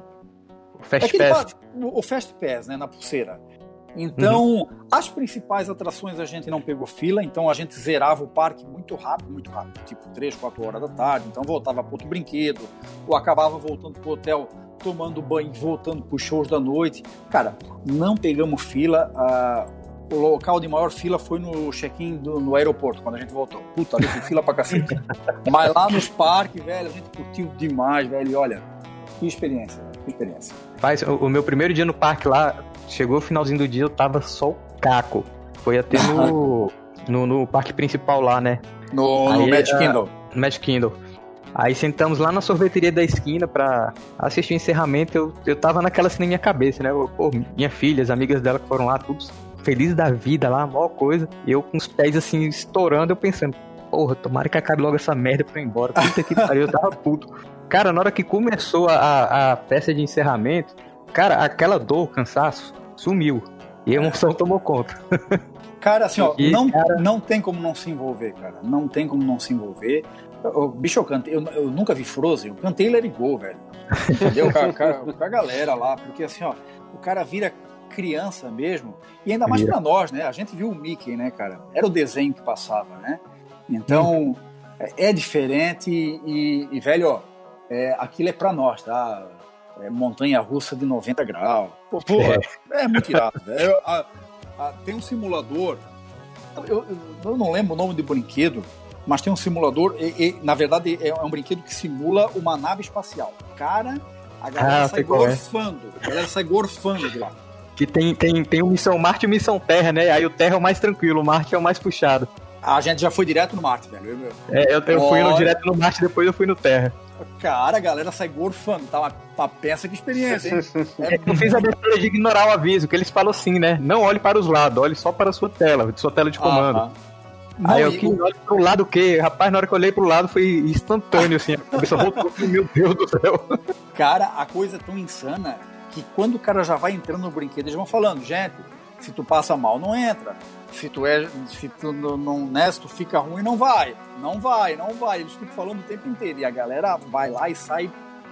Fast aquele Pass. pa- o o Fast Pass, né, na pulseira. Então, as principais atrações a gente não pegou fila, então a gente zerava o parque muito rápido, muito rápido, tipo 3, 4 horas da tarde. Então voltava para outro brinquedo, ou acabava voltando pro hotel, tomando banho, voltando pros shows da noite. Cara, não pegamos fila. ah, o local de maior fila foi no check-in do- no aeroporto, quando a gente voltou. Puta, ali tem fila pra cacete. Mas lá nos parques, velho, a gente curtiu demais, velho. E olha, que experiência, que experiência. Faz, o, o meu primeiro dia no parque lá, chegou o finalzinho do dia, eu tava só o caco. Foi até no, no, no parque principal lá, né? No, Aí, no Magic ah, Kingdom. no Magic Kingdom. Aí sentamos lá na sorveteria da esquina pra assistir o encerramento. Eu, eu tava naquela assim na minha cabeça, né? Eu, pô, minha filha, as amigas dela que foram lá, todos felizes da vida lá, a maior coisa. E eu com os pés assim estourando, eu pensando, porra, tomara que acabe logo essa merda pra eu ir embora. Puta que pariu, eu tava puto. Cara, na hora que começou a, a festa de encerramento, cara, aquela dor, cansaço, sumiu. E a emoção tomou conta. Cara, assim, ó, E, não, não tem como não se envolver, cara. Não tem como não se envolver. O bicho, eu cantei, eu, eu nunca vi Frozen, eu cantei Let It Go, velho. Entendeu? Com a, com a- galera lá, porque assim, ó, o cara vira criança mesmo, e ainda mais pra nós, né? A gente viu o Mickey, né, cara? Era o desenho que passava, né? Então, é, é diferente e, e, velho, ó, é, aquilo é pra nós, tá? É montanha russa de 90 graus. Pô, porra, é, muito irado, velho. A- a- tem um simulador, eu, eu- eu não lembro o nome do brinquedo, mas tem um simulador, e, e, na verdade é um brinquedo que simula uma nave espacial. Cara, a galera Ah, sai é. gorfando, a galera sai gorfando de lá. Que tem, tem, tem o Missão Marte e o Missão Terra, né? Aí o Terra é o mais tranquilo, o Marte é o mais puxado. A gente já foi direto no Marte, velho. Eu- É, eu, eu fui no, direto no Marte, depois eu fui no Terra. Cara, a galera sai gorfando, tá uma, uma peça que experiência, hein? É Eu fiz a besteira de ignorar o aviso, que eles falam assim, né? Não olhe para os lados, olhe só para a sua tela, sua tela de comando. Ah, ah. Não, Aí eu e que o- olho pro lado o quê? Rapaz, na hora que eu olhei pro lado foi instantâneo, assim. A cabeça voltou, meu Deus do céu. Cara, a coisa é tão insana que quando o cara já vai entrando no brinquedo, eles vão falando, gente, se tu passa mal, não entra. Se tu é. Se tu não, né, se tu fica ruim, não vai. Não vai, não vai. Eles ficam falando o tempo inteiro. E a galera vai lá e sai,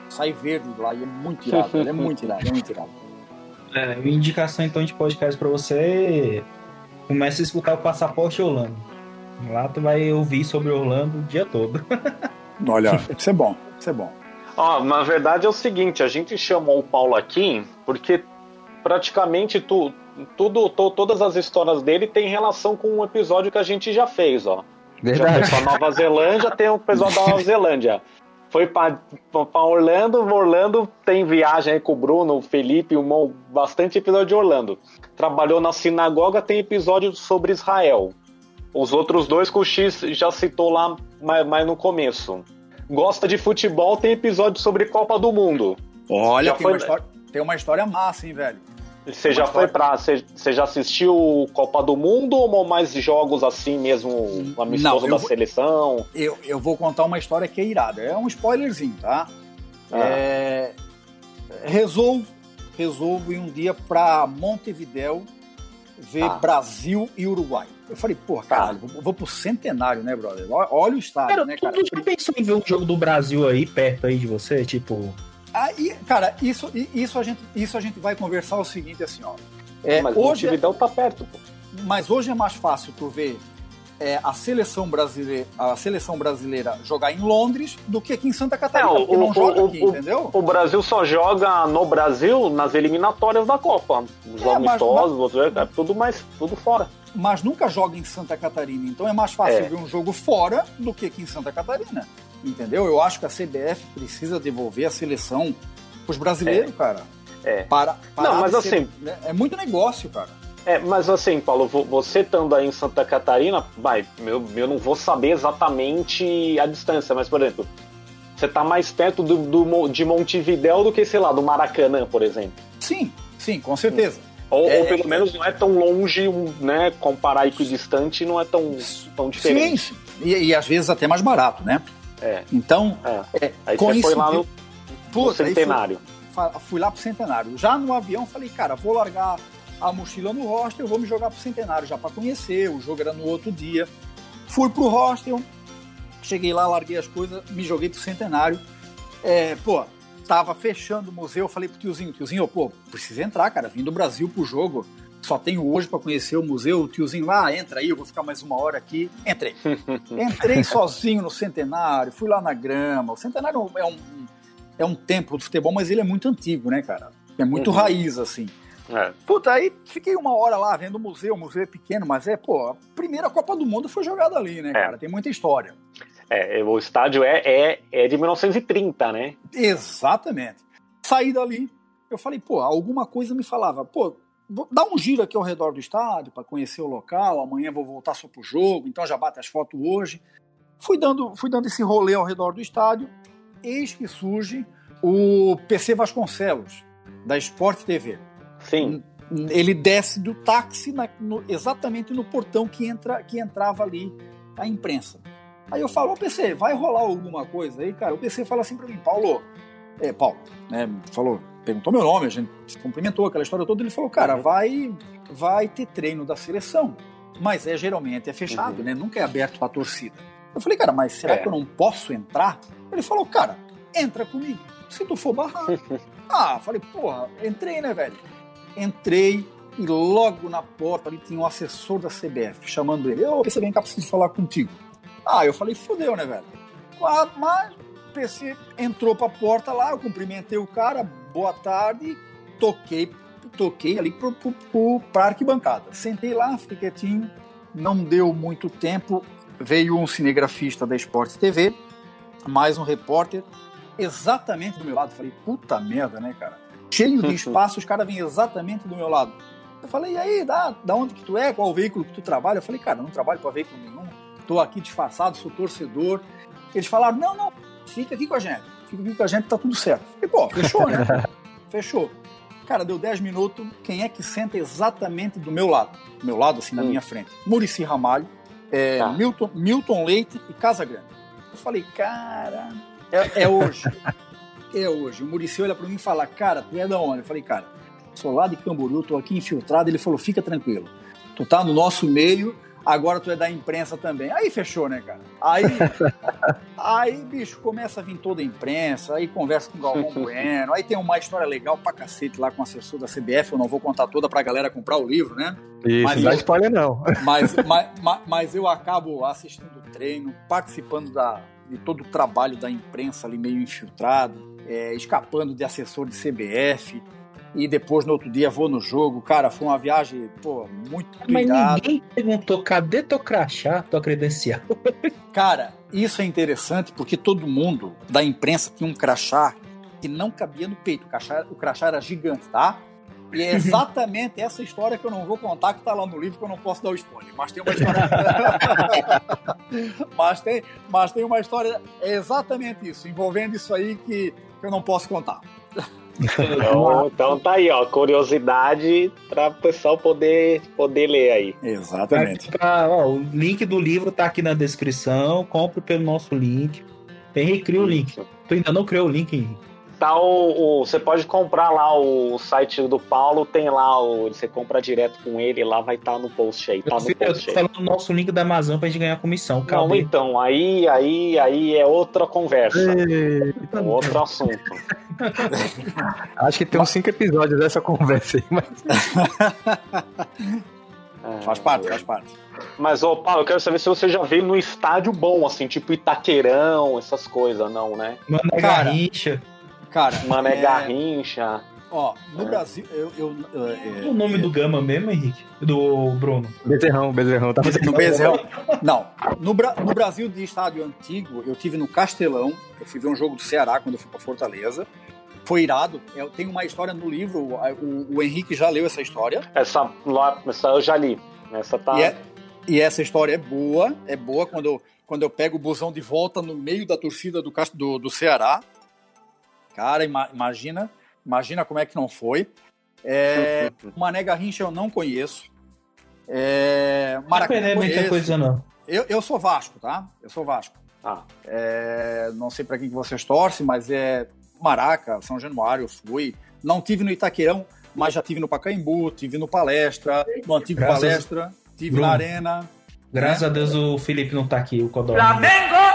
sai verde de lá. E é muito irado, é muito irado, é muito irado. É, minha indicação então de podcast pra você começa a escutar o Passaporte Orlando. Lá tu vai ouvir sobre Orlando o dia todo. Olha, isso é bom, isso é bom. Ó, na verdade é o seguinte, a gente chamou o Paulo aqui porque praticamente tu, tudo, to- todas as histórias dele têm relação com um episódio que a gente já fez, ó. Já Verdade. pra Nova Zelândia, tem o episódio da Nova Zelândia. Foi pra Orlando, Orlando tem viagem aí com o Bruno, o Felipe, um, bastante episódio de Orlando. Trabalhou na sinagoga, tem episódio sobre Israel. Os outros dois que o X já citou lá mais, mais no começo. Gosta de futebol, tem episódio sobre Copa do Mundo. Olha, Já tem, foi- uma história, tem uma história massa, hein, velho. Você já foi pra. Você, você já assistiu Copa do Mundo ou mais jogos assim mesmo, amistoso Não, da vou- seleção? Eu, eu vou contar uma história que é irada. É um spoilerzinho, tá? Ah. É, resolvo, resolvo ir um dia para Montevidéu ver Ah. Brasil e Uruguai. Eu falei, porra, Tá. caralho, vou, vou pro centenário, né, brother? Olha, olha o estádio, Cara, né, tu cara? já pensou em ver um jogo do Brasil aí, perto aí de você? Tipo, Aí, cara, isso, isso, a gente, isso a gente vai conversar o seguinte, assim, ó. É, Mas hoje, Montevidéu tá perto, pô. mas hoje é mais fácil tu ver é, a seleção brasileira, a seleção brasileira jogar em Londres do que aqui em Santa Catarina, É, o- porque não o- joga o- aqui, o- entendeu? O Brasil só joga no Brasil nas eliminatórias da Copa. Os É, amistosos, você- é tudo mais, tudo fora. Mas nunca joga em Santa Catarina, então é mais fácil É. ver um jogo fora do que aqui em Santa Catarina, entendeu? Eu acho que a CBF precisa devolver a seleção pros brasileiros, cara. É. Para, parar Não, mas ser- assim- né, é muito negócio, cara. É, mas assim, Paulo, vo- você estando aí em Santa Catarina, vai, eu, eu não vou saber exatamente a distância, mas, por exemplo, você tá mais perto do, do de Montevidéu do que, sei lá, do Maracanã, por exemplo. Sim, sim, com certeza. Ou, É, ou pelo menos não é tão longe, né? Comparar equidistante não é tão, tão diferente. Sim, sim. E, e às vezes até mais barato, né? É. Então, É. é, Aí você foi lá no, no fui- centenário. fa- fui lá pro Centenário. Já no avião, falei, cara, vou largar a mochila no hostel, vou me jogar pro Centenário já para conhecer. O jogo era no outro dia. Fui pro hostel, cheguei lá, larguei as coisas, me joguei pro Centenário. É, pô, tava fechando o museu, falei pro tiozinho, tiozinho, pô, precisa entrar, cara, vim do Brasil pro jogo. Só tenho hoje para conhecer o museu. O tiozinho lá, ah, entra aí, eu vou ficar mais uma hora aqui. Entrei. Entrei sozinho no Centenário, fui lá na grama. O Centenário é um, é um templo do futebol, mas ele é muito antigo, né, cara? É muito Uhum. raiz, assim. É. Puta, aí fiquei uma hora lá vendo o museu. O museu é pequeno, mas é, pô, a primeira Copa do Mundo foi jogada ali, né, cara? Tem muita história. É, o estádio é, é, é de 1930, né? Exatamente. Saí dali, eu falei, pô, alguma coisa me falava, pô, dar um giro aqui ao redor do estádio para conhecer o local, amanhã vou voltar só pro jogo, então já bate as fotos hoje. Fui dando, fui dando esse rolê ao redor do estádio, eis que surge o PC Vasconcelos, da Sport TV. Sim. Ele desce do táxi na- no- exatamente no portão que, entra, que entrava ali a imprensa. Aí eu falo, ô PC, vai rolar alguma coisa aí, cara? O PC fala assim pra mim, Paulo, é, Paulo, né, falou, perguntou meu nome, a gente se cumprimentou, aquela história toda, ele falou, cara, Uhum. vai, vai ter treino da seleção, mas é geralmente é fechado, Uhum. né, nunca é aberto pra torcida. Eu falei, cara, mas será É. que eu não posso entrar? Ele falou, cara, entra comigo, se tu for barrar. ah, falei, porra, entrei, né, velho? Entrei e logo na porta ali tinha um assessor da CBF chamando ele. Ô, PC, vem cá, preciso falar contigo. Ah, eu falei, fudeu, né, velho? Ah, Mas PC entrou pra porta lá, eu cumprimentei o cara, boa tarde, toquei, toquei ali pro, pro, pro, pra arquibancada. Sentei lá, fiquei quietinho, não deu muito tempo, veio um cinegrafista da Sport TV, mais um repórter, exatamente do meu lado. Falei, puta merda, né, cara? Cheio de espaço, os caras vêm exatamente do meu lado. Eu falei, e aí, da, da onde que tu é? Qual veículo que tu trabalha? Eu falei, cara, não trabalho para veículo nenhum, tô aqui disfarçado, sou torcedor. Eles falaram, não, não, fica aqui com a gente, fica aqui com a gente, tá tudo certo. E pô, fechou, né? fechou. Cara, deu 10 minutos, quem é que senta exatamente do meu lado? Do meu lado, assim, na Hum. minha frente. Murici Ramalho, é, Tá. Milton, Milton Leite e Casa Grande. Eu falei, cara, é, é hoje. é hoje. O Murici olha pra mim e fala, cara, tu é da onde? Eu falei, cara, sou lá de Camboriú, tô aqui infiltrado. Ele falou, fica tranquilo. Tu tá no nosso meio, agora tu é da imprensa também. Aí fechou, né, cara? Aí, aí bicho, começa a vir toda a imprensa, aí conversa com o Galvão Bueno, aí tem uma história legal pra cacete lá com o assessor da CBF, eu não vou contar toda pra galera comprar o livro, né? Isso, Mas não dá spoiler não. Mas, mas, mas- mas eu acabo assistindo o treino, participando da, de todo o trabalho da imprensa ali meio infiltrado, é, escapando de assessor de CBF. E depois, no outro dia, vou no jogo. Cara, foi uma viagem, pô, muito Mas irada. ninguém perguntou, cadê teu crachá, tua credencial? Cara, isso é interessante porque todo mundo da imprensa tinha um crachá que não cabia no peito. O crachá, o crachá era gigante, tá? E é exatamente essa história que eu não vou contar, que tá lá no livro, que eu não posso dar o spoiler. Mas tem uma história. mas, tem, mas tem uma história, é exatamente isso, envolvendo isso aí que, que eu não posso contar. Então, então tá aí, ó. Curiosidade para o pessoal poder, poder ler aí. Exatamente. Pra- ó, o link do livro tá aqui na descrição. Compre pelo nosso link. Tem recria o link. Tu ainda não criou o link, Henrique? Tá o, o- Você pode comprar lá o site do Paulo, tem lá o. Você compra direto com ele, lá vai estar no post aí. Tá no post aí. falando do nosso link da Amazon pra gente ganhar comissão. Não, Calma aí. então, aí, aí, aí é outra conversa. É um outro assunto. Acho que tem uns cinco episódios dessa conversa aí, mas É, Faz parte, faz parte. Mas, ô, Paulo, eu quero saber se você já veio no estádio bom, assim, tipo Itaquerão, essas coisas, não, né? Mano, é Cara, Garrincha. Cara, Mané é, Garrincha. ó, no É. Brasil, eu. eu Qual é, o nome do Gama mesmo, Henrique? Do Bruno. Bezerrão, Bezerrão. Tá No Bezerrão. Não. No, Bra- no Brasil de estádio antigo, eu tive no Castelão. Eu fui ver um jogo do Ceará quando eu fui pra Fortaleza. Foi irado. Eu tenho uma história no livro. O, o- Henrique já leu essa história. Essa, lá, essa eu já li. Essa tá. E, é- e essa história é boa. É boa quando eu, quando eu pego o busão de volta no meio da torcida do, do, do Ceará. Cara, ima- imagina. Imagina como é que não foi. É, Mané Garrincha eu não conheço. É, Não Maracanã é muita conheço. coisa, não. Eu, eu sou Vasco, tá? Eu sou Vasco. Ah, É, não sei para quem que vocês torcem, mas é Maraca, São Januário, eu fui. Não tive no Itaquerão, mas já tive no Pacaembu, tive no Palestra, no antigo Graças- Palestra, tive Bruno. na Arena. Graças É. a Deus o Felipe não tá aqui, o Codorna. Flamengo!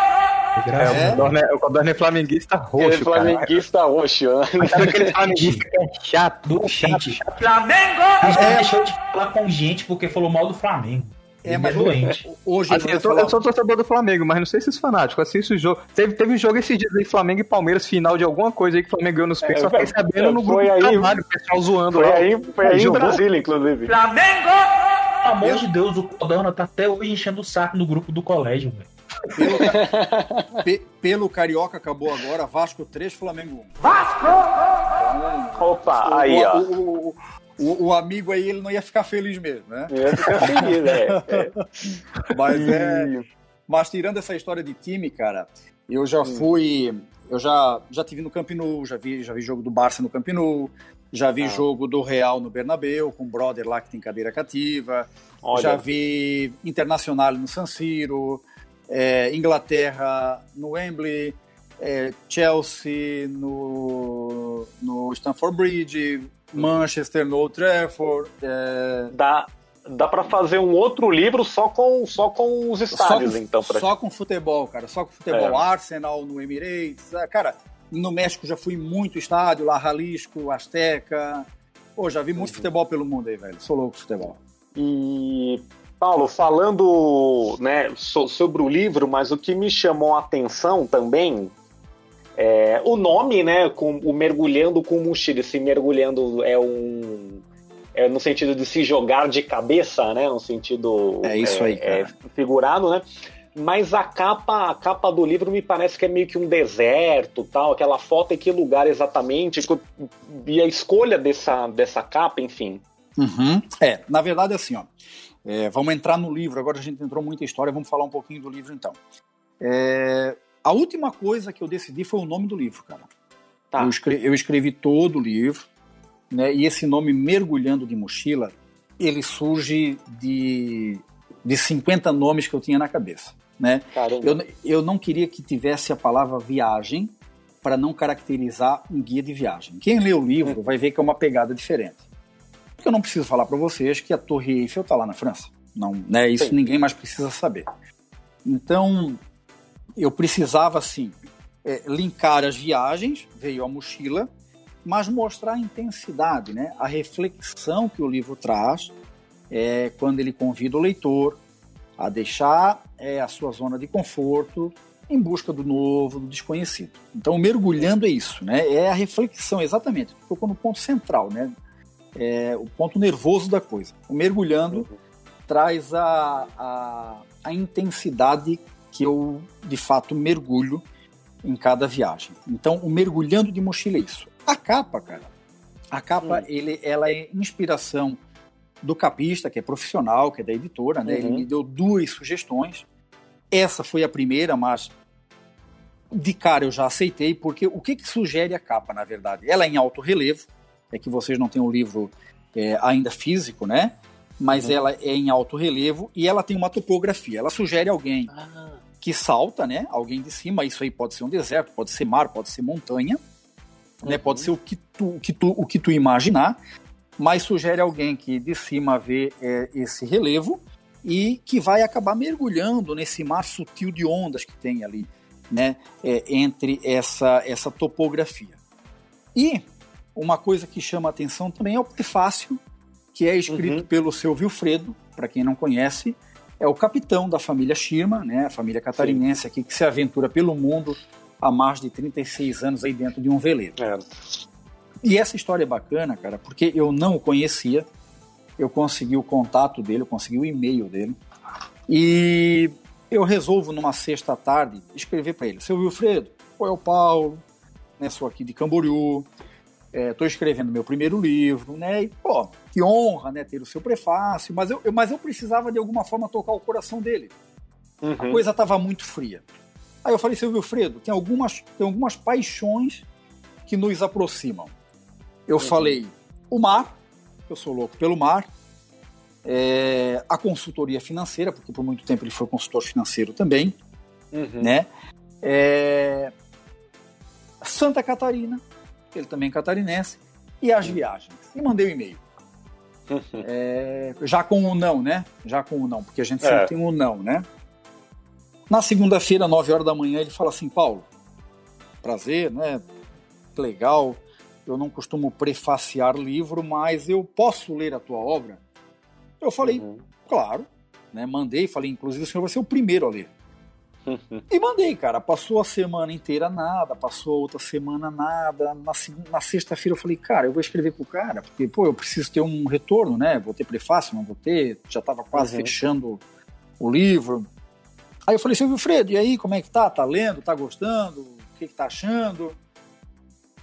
É? a O Codorna é- é flamenguista roxo, cara. flamenguista roxo, né? Sabe aquele flamenguista que é chato, chato, chato. Flamengo! A gente É. deixou de falar com gente porque falou mal do Flamengo. É, Ele mas doente. hoje Assim, ele eu, sou, falar- eu sou torcedor do Flamengo, mas não sei se os fanáticos assisto o jogo. Teve, teve um jogo esses dias aí, Flamengo e Palmeiras, final de alguma coisa aí que o Flamengo ganhou nos peitos. É, só fiquei sabendo no grupo aí- trabalho, o pessoal zoando Foi lá. aí, foi aí em Jogou? Brasília, inclusive. Flamengo! Pelo amor de Deus, o Codorna tá até hoje enchendo o saco no grupo do colégio, velho. Pe- pelo Carioca acabou agora, Vasco 3, Flamengo 1. Opa, aí, o, ó. o, o, o amigo aí ele não ia ficar feliz mesmo, né? Eu fico feliz, né? É. Mas é. Mas tirando essa história de time, cara, eu já Hum. fui. Eu já, já tive no Camp Nou, já vi, já vi jogo do Barça no Camp Nou, já vi Ah. jogo do Real no Bernabéu, com o brother lá que tem cadeira cativa, Olha, já vi Internacional no San Siro, é, Inglaterra no Wembley, é, Chelsea no, no Stamford Bridge, Manchester no Old Trafford, é, dá, dá pra fazer um outro livro só com, só com os estádios, só, então. Pra... só com futebol, cara. Só com futebol. É. Arsenal no Emirates. ah, Cara, no México já fui muito estádio, lá Jalisco, Azteca. Pô, já vi muito futebol pelo mundo aí, velho. Sou louco de futebol. E, Paulo, falando né, so- sobre o livro, mas o que me chamou a atenção também é o nome, né? Com, o mergulhando com mochila. Esse mergulhando é um. É no sentido de se jogar de cabeça, né? No sentido É isso aí, cara. é, figurado, né? Mas a capa, a capa do livro me parece que é meio que um deserto, tal, aquela foto em que lugar exatamente, e a escolha dessa, dessa capa, enfim. É, na verdade, assim, ó. É, vamos entrar no livro. Agora a gente entrou muita história, vamos falar um pouquinho do livro então. É, a última coisa que eu decidi foi o nome do livro, cara. Tá. Eu, escrevi, eu escrevi todo o livro, né? E esse nome Mergulhando de Mochila, ele surge de, de 50 nomes que eu tinha na cabeça, né? Eu, eu não queria que tivesse a palavra viagem para não caracterizar um guia de viagem. Quem lê o livro vai ver que é uma pegada diferente. Porque eu não preciso falar para vocês que a Torre Eiffel está lá na França. Não, né? Isso Sim. ninguém mais precisa saber. Então, eu precisava, assim, é, linkar as viagens, veio a mochila, mas mostrar a intensidade, né? a reflexão que o livro traz é, quando ele convida o leitor a deixar é, a sua zona de conforto em busca do novo, do desconhecido. Então, mergulhando é isso, né? É a reflexão, exatamente. Tocou no ponto central, né? É o ponto nervoso da coisa. O mergulhando traz a, a, a intensidade que eu, de fato, mergulho em cada viagem. Então, o mergulhando de mochila é isso. A capa, cara, a capa, Hum. ele, ela é inspiração do capista, que é profissional, que é da editora, né? Ele Uhum. me deu duas sugestões. Essa foi a primeira, mas de cara eu já aceitei, porque o que, que sugere a capa, na verdade? Ela é em alto relevo, é que vocês não têm o livro é, ainda físico, né? Mas Uhum. ela é em alto relevo e ela tem uma topografia. Ela sugere alguém Ah, que salta, né? Alguém de cima, isso aí pode ser um deserto, pode ser mar, pode ser montanha. né? Pode ser o que tu, o que tu, o que tu imaginar, mas sugere alguém que de cima vê é, esse relevo e que vai acabar mergulhando nesse mar sutil de ondas que tem ali, né? É, entre essa, essa topografia. E uma coisa que chama atenção também é o prefácio, que é escrito uhum. pelo seu Wilfredo, para quem não conhece, é o capitão da família Schirma, né, a família catarinense Sim. aqui que se aventura pelo mundo há mais de 36 anos aí dentro de um veleiro. É. E essa história é bacana, cara, porque eu não o conhecia, eu consegui o contato dele, eu consegui o e-mail dele, e eu resolvo numa sexta tarde escrever para ele, seu Wilfredo, oi é o Paulo, né, sou aqui de Camboriú, estou é, escrevendo meu primeiro livro, né? E, pô, que honra, né, ter o seu prefácio, mas eu, eu mas eu precisava de alguma forma tocar o coração dele. Uhum. A coisa estava muito fria. Aí eu falei, seu Wilfredo, tem algumas, tem algumas paixões que nos aproximam. Eu uhum. falei, o mar, eu sou louco pelo mar, é, a consultoria financeira, porque por muito tempo ele foi consultor financeiro também, uhum. né? É, Santa Catarina, ele também é catarinense, e as viagens. E mandei o um e-mail. É, já com o não, né? Já com o não, porque a gente sempre é. tem um não, né? Na segunda-feira, 9 horas da manhã, ele fala assim: Paulo, prazer, né? Legal. Eu não costumo prefaciar livro, mas eu posso ler a tua obra? Eu falei, uhum. claro. Né? Mandei, falei, inclusive o senhor vai ser o primeiro a ler e mandei, cara. Passou a semana inteira nada, passou outra semana nada. Na, na sexta-feira eu falei, cara, eu vou escrever pro cara, porque, pô, eu preciso ter um retorno, né? Vou ter prefácio, não vou ter. Já tava quase uhum. fechando o livro. Aí eu falei, seu Wilfredo, e aí, como é que tá? Tá lendo? Tá gostando? O que, que tá achando?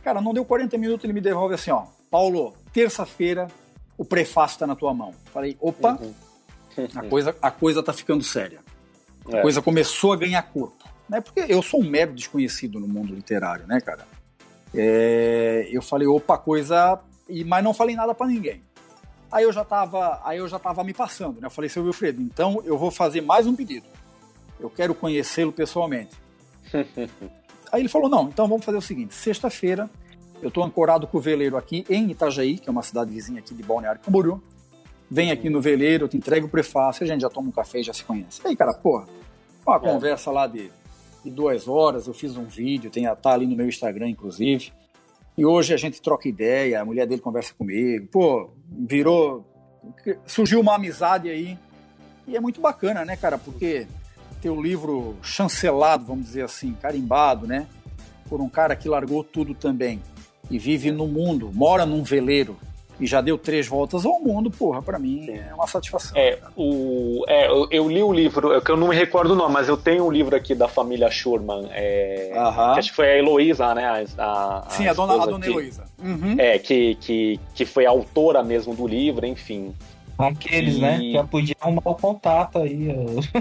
Cara, não deu 40 minutos, ele me devolve assim, ó. Paulo, terça-feira, o prefácio tá na tua mão. Falei, opa, uhum. a, coisa, a coisa tá ficando séria. A é. coisa começou a ganhar corpo. Né? Porque eu sou um mero desconhecido no mundo literário, né, cara? É, eu falei, opa, coisa. E, mas não falei nada para ninguém. Aí eu já tava, aí eu já tava me passando, né? Eu falei, seu Wilfredo, então eu vou fazer mais um pedido. Eu quero conhecê-lo pessoalmente. aí ele falou, não, então vamos fazer o seguinte: sexta-feira eu estou ancorado com o veleiro aqui em Itajaí, que é uma cidade vizinha aqui de Balneário Camboriú vem aqui no veleiro, eu te entrego o prefácio, a gente já toma um café e já se conhece. Aí, cara, porra, uma é. conversa lá de, de, duas horas, eu fiz um vídeo, tem, tá ali no meu Instagram, inclusive. E hoje a gente troca ideia, a mulher dele conversa comigo, pô, virou. Surgiu uma amizade aí. E é muito bacana, né, cara? Porque ter o livro chancelado, vamos dizer assim, carimbado, né? Por um cara que largou tudo também e vive no mundo, mora num veleiro, e já deu três voltas ao mundo, porra, para mim é uma satisfação. É, o, é eu, eu, li o livro, é que eu não me recordo o nome, mas eu tenho um livro aqui da família Schurman, é, uh -huh. que acho que foi a Heloísa, né? A, a, Sim, a, dona, a dona Heloísa. Uhum. É, que, que, que foi a autora mesmo do livro, enfim. Aqueles, né, e... né? Já podia arrumar o contato aí.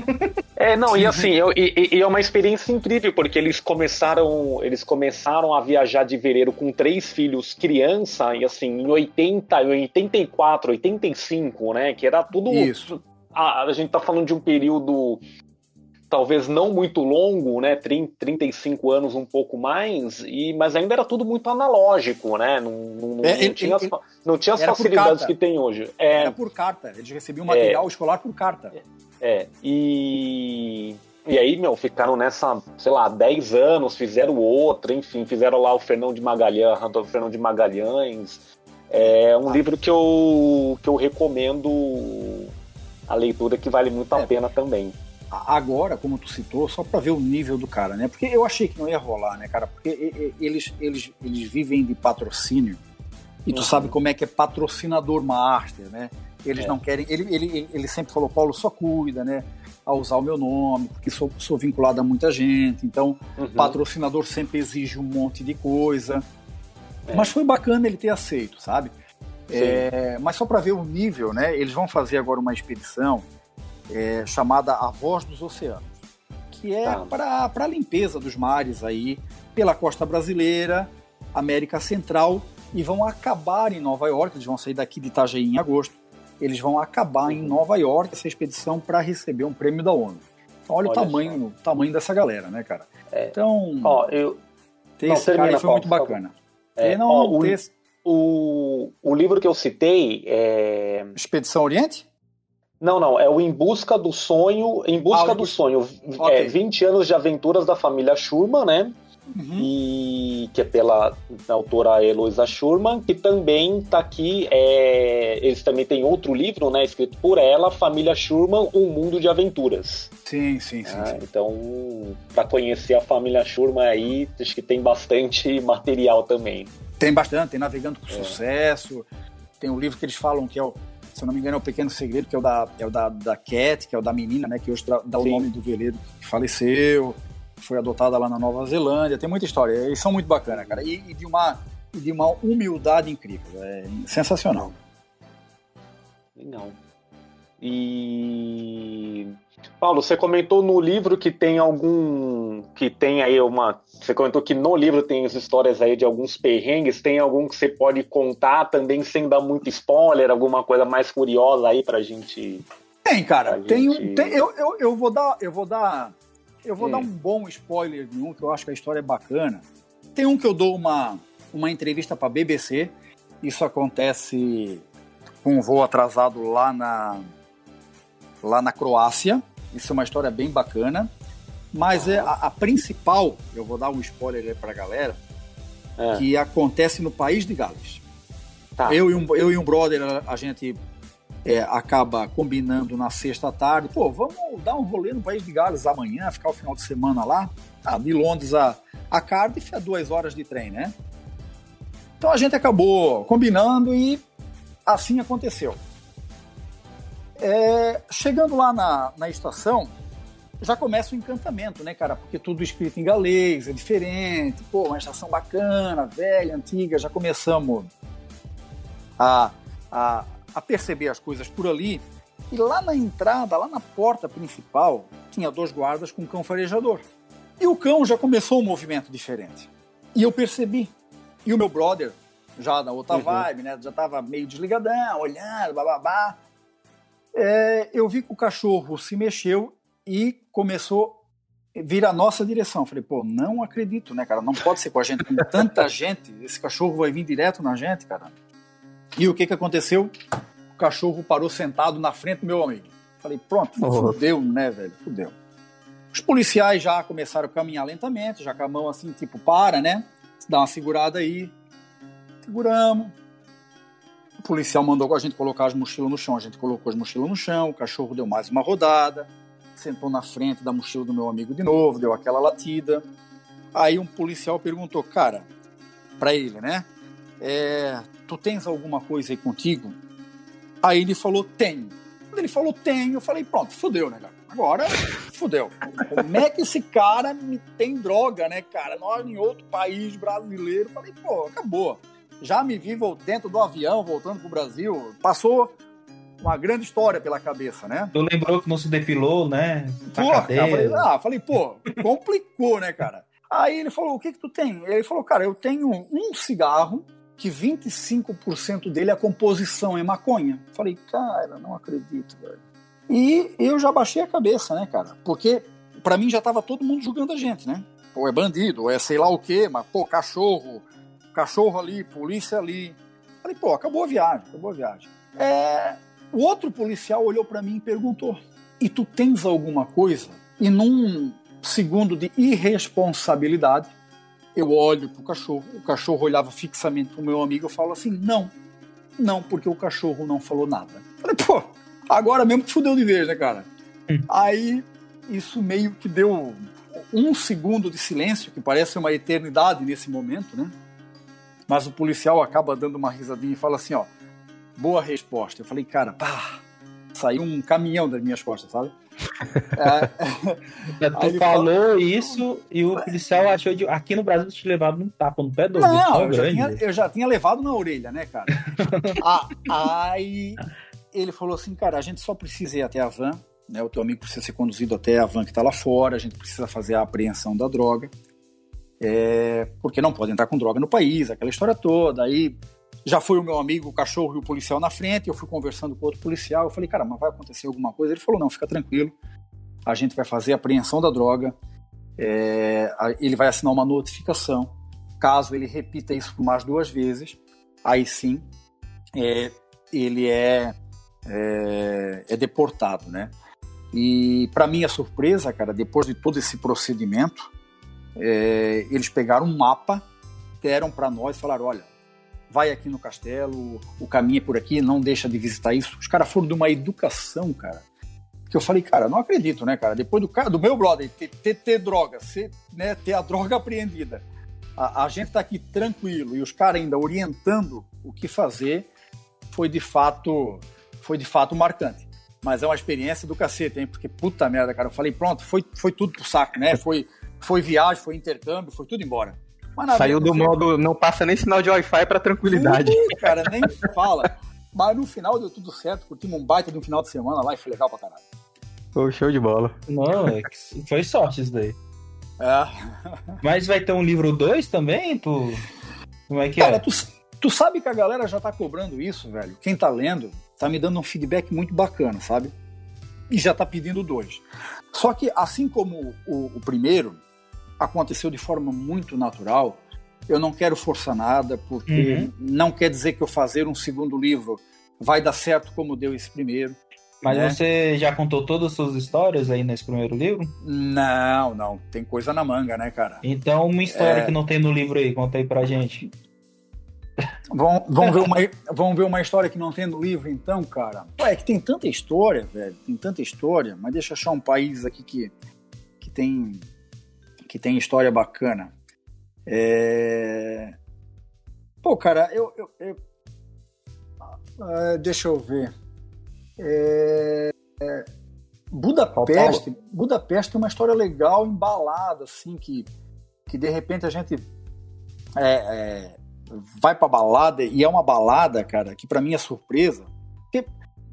é, não, e assim, eu, e, e, é uma experiência incrível, porque eles começaram, eles começaram a viajar de veleiro com três filhos criança, e assim, em 80, em 84, 85, né? Que era tudo. Isso. A, a gente tá falando de um período talvez não muito longo, né, 30, 35 anos um pouco mais, e, mas ainda era tudo muito analógico, né, não, não, é, não tinha, as, não tinha as facilidades que tem hoje. É, era por carta, eles recebiam material é, escolar por carta. É, e... E aí, meu, ficaram nessa, sei lá, 10 anos, fizeram outra, enfim, fizeram lá o Fernão de Magalhães, o Fernão de Magalhães. É um ah. livro que eu, que eu recomendo a leitura que vale muito a é. pena também agora, como tu citou, só para ver o nível do cara, né? Porque eu achei que não ia rolar, né, cara? Porque eles, eles, eles vivem de patrocínio e tu uhum. sabe como é que é patrocinador master, né? Eles é. não querem. Ele, ele, ele sempre falou, Paulo, só cuida, né? A usar o meu nome, porque sou, sou vinculado a muita gente. Então, uhum. patrocinador sempre exige um monte de coisa. É. Mas foi bacana ele ter aceito, sabe? É, mas só para ver o nível, né? Eles vão fazer agora uma expedição é, chamada A Voz dos Oceanos, que é tá. para a limpeza dos mares aí pela costa brasileira, América Central, e vão acabar em Nova York. Eles vão sair daqui de Itajaí em agosto. Eles vão acabar em Nova York essa expedição para receber um prêmio da ONU. Então, olha, olha o tamanho, tamanho dessa galera, né, cara? É. Então, Ó, eu... ter Não, esse termina, cara foi Paulo, muito bacana. É, não ó, o, ter- o, o livro que eu citei é. Expedição Oriente? Não, não, é o Em Busca do Sonho. Em Busca Ah, do Sonho. Ok. É, 20 anos de aventuras da família Schurman, né? Uhum. E que é pela autora Eloisa Schurman, que também está aqui. é, eles também têm outro livro, né? Escrito por ela, Família Schurman, Um Mundo de Aventuras. Sim, sim, sim. né? sim. Então, para conhecer a família Schurman aí, acho que tem bastante material também. Tem bastante, tem Navegando É. com Sucesso, tem o livro que eles falam que é o, se eu não me engano, é o Pequeno Segredo, que é o da, é o da, da Cat, que é o da menina, né, que hoje dá o Sim. nome do veleiro que faleceu, foi adotada lá na Nova Zelândia, tem muita história, eles são muito bacanas, cara, e, e de uma de uma humildade incrível, é sensacional. Legal. E Paulo, você comentou no livro que tem algum que tem aí uma, você comentou que no livro tem as histórias aí de alguns perrengues, tem algum que você pode contar também sem dar muito spoiler, alguma coisa mais curiosa aí pra gente. Tem, cara, tem, gente- tem- eu, eu, eu vou dar, eu vou dar, eu vou Hum. dar um bom spoiler de um que eu acho que a história é bacana. Tem um que eu dou uma, uma entrevista para BBC. Isso acontece com um voo atrasado lá na lá na Croácia. Isso é uma história bem bacana. Mas é a, a principal, eu vou dar um spoiler aí pra galera, É, que acontece no país de Gales. tá. Eu, e um, eu e um brother, a, a gente é, acaba combinando na sexta tarde, pô, vamos dar um rolê no País de Gales amanhã, ficar o final de semana lá. Ah, de Londres a, a Cardiff é duas horas de trem, né? Então a gente acabou combinando e assim aconteceu. É, chegando lá na, na estação, já começa o encantamento, né, cara? Porque tudo escrito em galês, é diferente, pô, uma estação bacana, velha, antiga, já começamos a, a, a perceber as coisas por ali. E lá na entrada, lá na porta principal, tinha dois guardas com um cão farejador. E o cão já começou um movimento diferente. E eu percebi. E o meu brother, já na outra Uhum. vibe, né? Já tava meio desligadão, olhando, bababá. É, eu vi que o cachorro se mexeu e começou a vir a nossa direção. Falei, pô, não acredito, né, cara? Não pode ser com a gente, com tanta gente. Esse cachorro vai vir direto na gente, cara. E o que que aconteceu? O cachorro parou sentado na frente do meu amigo. Falei, pronto, Oh. fudeu, né, velho? Fudeu. Os policiais já começaram a caminhar lentamente, já com a mão assim, tipo, para, né? Dá uma segurada aí. Seguramos. Policial mandou a gente colocar as mochilas no chão. A gente colocou as mochilas no chão, o cachorro deu mais uma rodada, sentou na frente da mochila do meu amigo de novo, deu aquela latida. Aí um policial perguntou, cara, pra ele, né? É, tu tens alguma coisa aí contigo? Aí ele falou, tenho. Quando ele falou, tenho, eu falei, pronto, fudeu, né, cara? Agora, fudeu. Como é que esse cara me tem droga, né, cara? Nós em outro país brasileiro. Falei, pô, acabou. Já me vi dentro do avião, voltando pro Brasil. Passou uma grande história pela cabeça, né? Tu lembrou que não se depilou, né? Pô, falei, ah, falei, pô, complicou, né, cara? Aí ele falou, o que que tu tem? Ele falou, cara, eu tenho um cigarro que 25% dele a composição é maconha. Falei, cara, não acredito, velho. E eu já baixei a cabeça, né, cara? Porque pra mim já tava todo mundo julgando a gente, né? Ou é bandido, ou é sei lá o quê, mas, pô, cachorro, cachorro ali, polícia ali. Falei, pô, acabou a viagem, acabou a viagem. É, o outro policial olhou pra mim e perguntou: E tu tens alguma coisa? E num segundo de irresponsabilidade, eu olho pro cachorro, o cachorro olhava fixamente pro meu amigo, eu falo assim: Não, não, porque o cachorro não falou nada. Falei, pô, agora mesmo que fudeu de vez, né, cara? Hum. Aí isso meio que deu um segundo de silêncio, que parece uma eternidade nesse momento, né? Mas o policial acaba dando uma risadinha e fala assim, ó, boa resposta. Eu falei, cara, pá, saiu um caminhão das minhas costas, sabe? É, Tu Aí ele falou isso e o policial achou de. Aqui no Brasil te levado num tapa no pé do não, eu já, grande. tinha, eu já tinha levado na orelha, né, cara? Ah, aí ele falou assim, cara, a gente só precisa ir até a van, né? O teu amigo precisa ser conduzido até a van que tá lá fora, a gente precisa fazer a apreensão da droga. É, porque não pode entrar com droga no país, aquela história toda. Aí já foi o meu amigo, o cachorro e o policial na frente, eu fui conversando com outro policial, eu falei, cara, mas vai acontecer alguma coisa? Ele falou, não, fica tranquilo, a gente vai fazer a apreensão da droga, é, ele vai assinar uma notificação Caso ele repita isso por mais duas vezes, aí sim é, ele é, é, é deportado, né? E para minha surpresa, cara, depois de todo esse procedimento, é, eles pegaram um mapa, deram para nós e falaram: olha, vai aqui no castelo, o caminho é por aqui, não deixa de visitar isso. Os caras foram de uma educação, cara. Que eu falei, cara, não acredito, né, cara? Depois do, do meu brother ter, ter, ter droga, ser, né, ter a droga apreendida, a, a gente tá aqui tranquilo e os caras ainda orientando o que fazer, foi de fato, foi de fato marcante. Mas é uma experiência do cacete, hein? Porque puta merda, cara. Eu falei, pronto, foi, foi tudo pro saco, né? Foi, foi viagem, foi intercâmbio, foi tudo embora. Saiu do modo, não passa nem sinal de Wi-Fi para tranquilidade. Uh, cara, nem fala. Mas no final deu tudo certo, curtimos um baita de um final de semana lá e foi legal pra caralho. Foi show de bola. Não, é foi sorte isso daí. É. Mas vai ter um livro 2 também? Tu... Como é que cara, é? Tu, tu sabe que a galera já tá cobrando isso, velho. Quem tá lendo tá me dando um feedback muito bacana, sabe? E já tá pedindo dois. Só que, assim como o, o primeiro, aconteceu de forma muito natural. Eu não quero forçar nada, porque uhum. não quer dizer que eu fazer um segundo livro vai dar certo como deu esse primeiro. Mas né? você já contou todas as suas histórias aí nesse primeiro livro? Não, não. Tem coisa na manga, né, cara? Então, uma história é... que não tem no livro aí, conta aí pra gente. Vamos, vamos, ver uma, vamos ver uma história que não tem no livro, então, cara. Ué, é que tem tanta história, velho. Tem tanta história, mas deixa eu achar um país aqui que, que tem que tem história bacana. É... Pô, cara, eu. eu, eu... Uh, deixa eu ver. É... É... Budapeste, Budapeste tem uma história legal, embalada, assim, que, que de repente a gente é, é, vai pra balada, e é uma balada, cara, que para mim é surpresa. Porque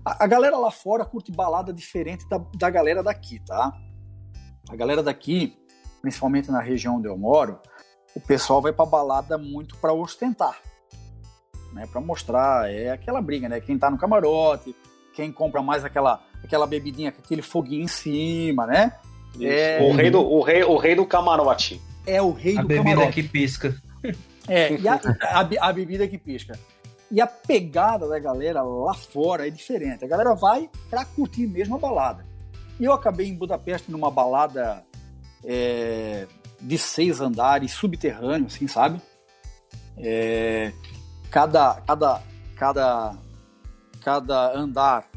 a, a, galera lá fora curte balada diferente da, da galera daqui, tá? A galera daqui principalmente na região onde eu moro, o pessoal vai para balada muito para ostentar, né? Para mostrar, é aquela briga, né? Quem tá no camarote, quem compra mais aquela aquela bebidinha com aquele foguinho em cima, né? É... O rei do o rei o rei do camarote. É o rei a do bebida camarote. que pisca. É, e a, a, a bebida que pisca. E a pegada da galera lá fora é diferente. A galera vai para curtir mesmo a balada. E eu acabei em Budapeste numa balada é, de seis andares, subterrâneo, assim, sabe? É, cada, cada, cada, cada andar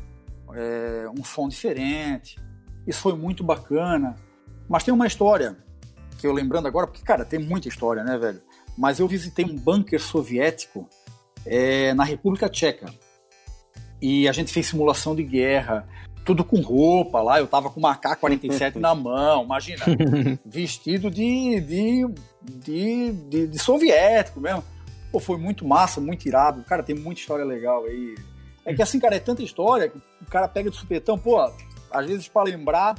é, um som diferente. Isso foi muito bacana. Mas tem uma história que eu lembrando agora, porque, cara, tem muita história, né, velho? Mas eu visitei um bunker soviético é, na República Tcheca. E a gente fez simulação de guerra tudo com roupa lá, eu tava com uma AK-47 na mão, imagina, vestido de, de, de, de, de soviético mesmo. Pô, foi muito massa, muito irado. Cara, tem muita história legal aí. É que assim, cara, é tanta história que o cara pega de supetão, pô, às vezes para lembrar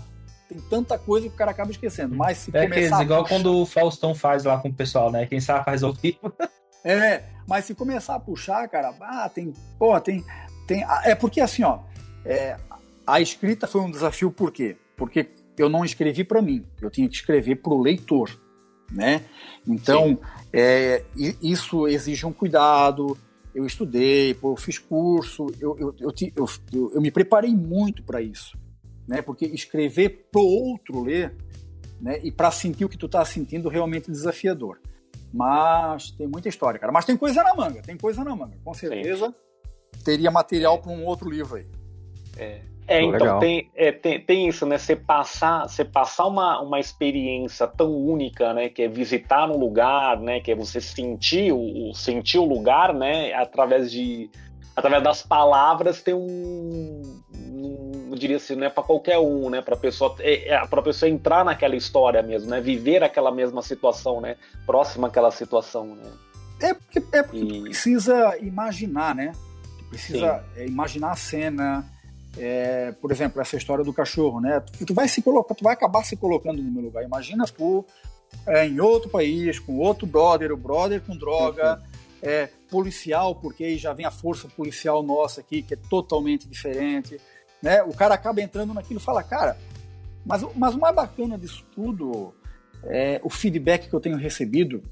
tem tanta coisa que o cara acaba esquecendo. Mas se é começar. igual puxar... quando o Faustão faz lá com o pessoal, né? Quem sabe faz ao vivo. é, mas se começar a puxar, cara, ah, tem. Pô, tem. tem é porque assim, ó. É, a escrita foi um desafio por quê? Porque eu não escrevi para mim, eu tinha que escrever para o leitor, né? Então, é, isso exige um cuidado. Eu estudei, eu fiz curso, eu, eu, eu, eu, eu me preparei muito para isso, né? Porque escrever para outro ler, né? E para sentir o que tu tá sentindo realmente desafiador. Mas tem muita história, cara. Mas tem coisa na manga, tem coisa na manga. Com certeza Sim. teria material para um outro livro aí. É. É, então tem, é, tem, tem, isso, né? Você passar, você passar uma, uma experiência tão única, né? Que é visitar um lugar, né? Que é você sentir o, sentir o lugar, né? Através de através das palavras tem um, um eu diria assim, não é para qualquer um, né? Para pessoa é, é para pessoa entrar naquela história mesmo, né? Viver aquela mesma situação, né? Próxima àquela situação, né? É porque, é porque e... tu precisa imaginar, né? Tu precisa é, imaginar a cena é, por exemplo, essa história do cachorro, né? Tu, tu, vai se colocar, tu vai acabar se colocando no meu lugar. Imagina tu é, em outro país, com outro brother, o brother com droga, é, policial, porque aí já vem a força policial nossa aqui, que é totalmente diferente. Né? O cara acaba entrando naquilo e fala, cara, mas, mas o mais bacana disso tudo é o feedback que eu tenho recebido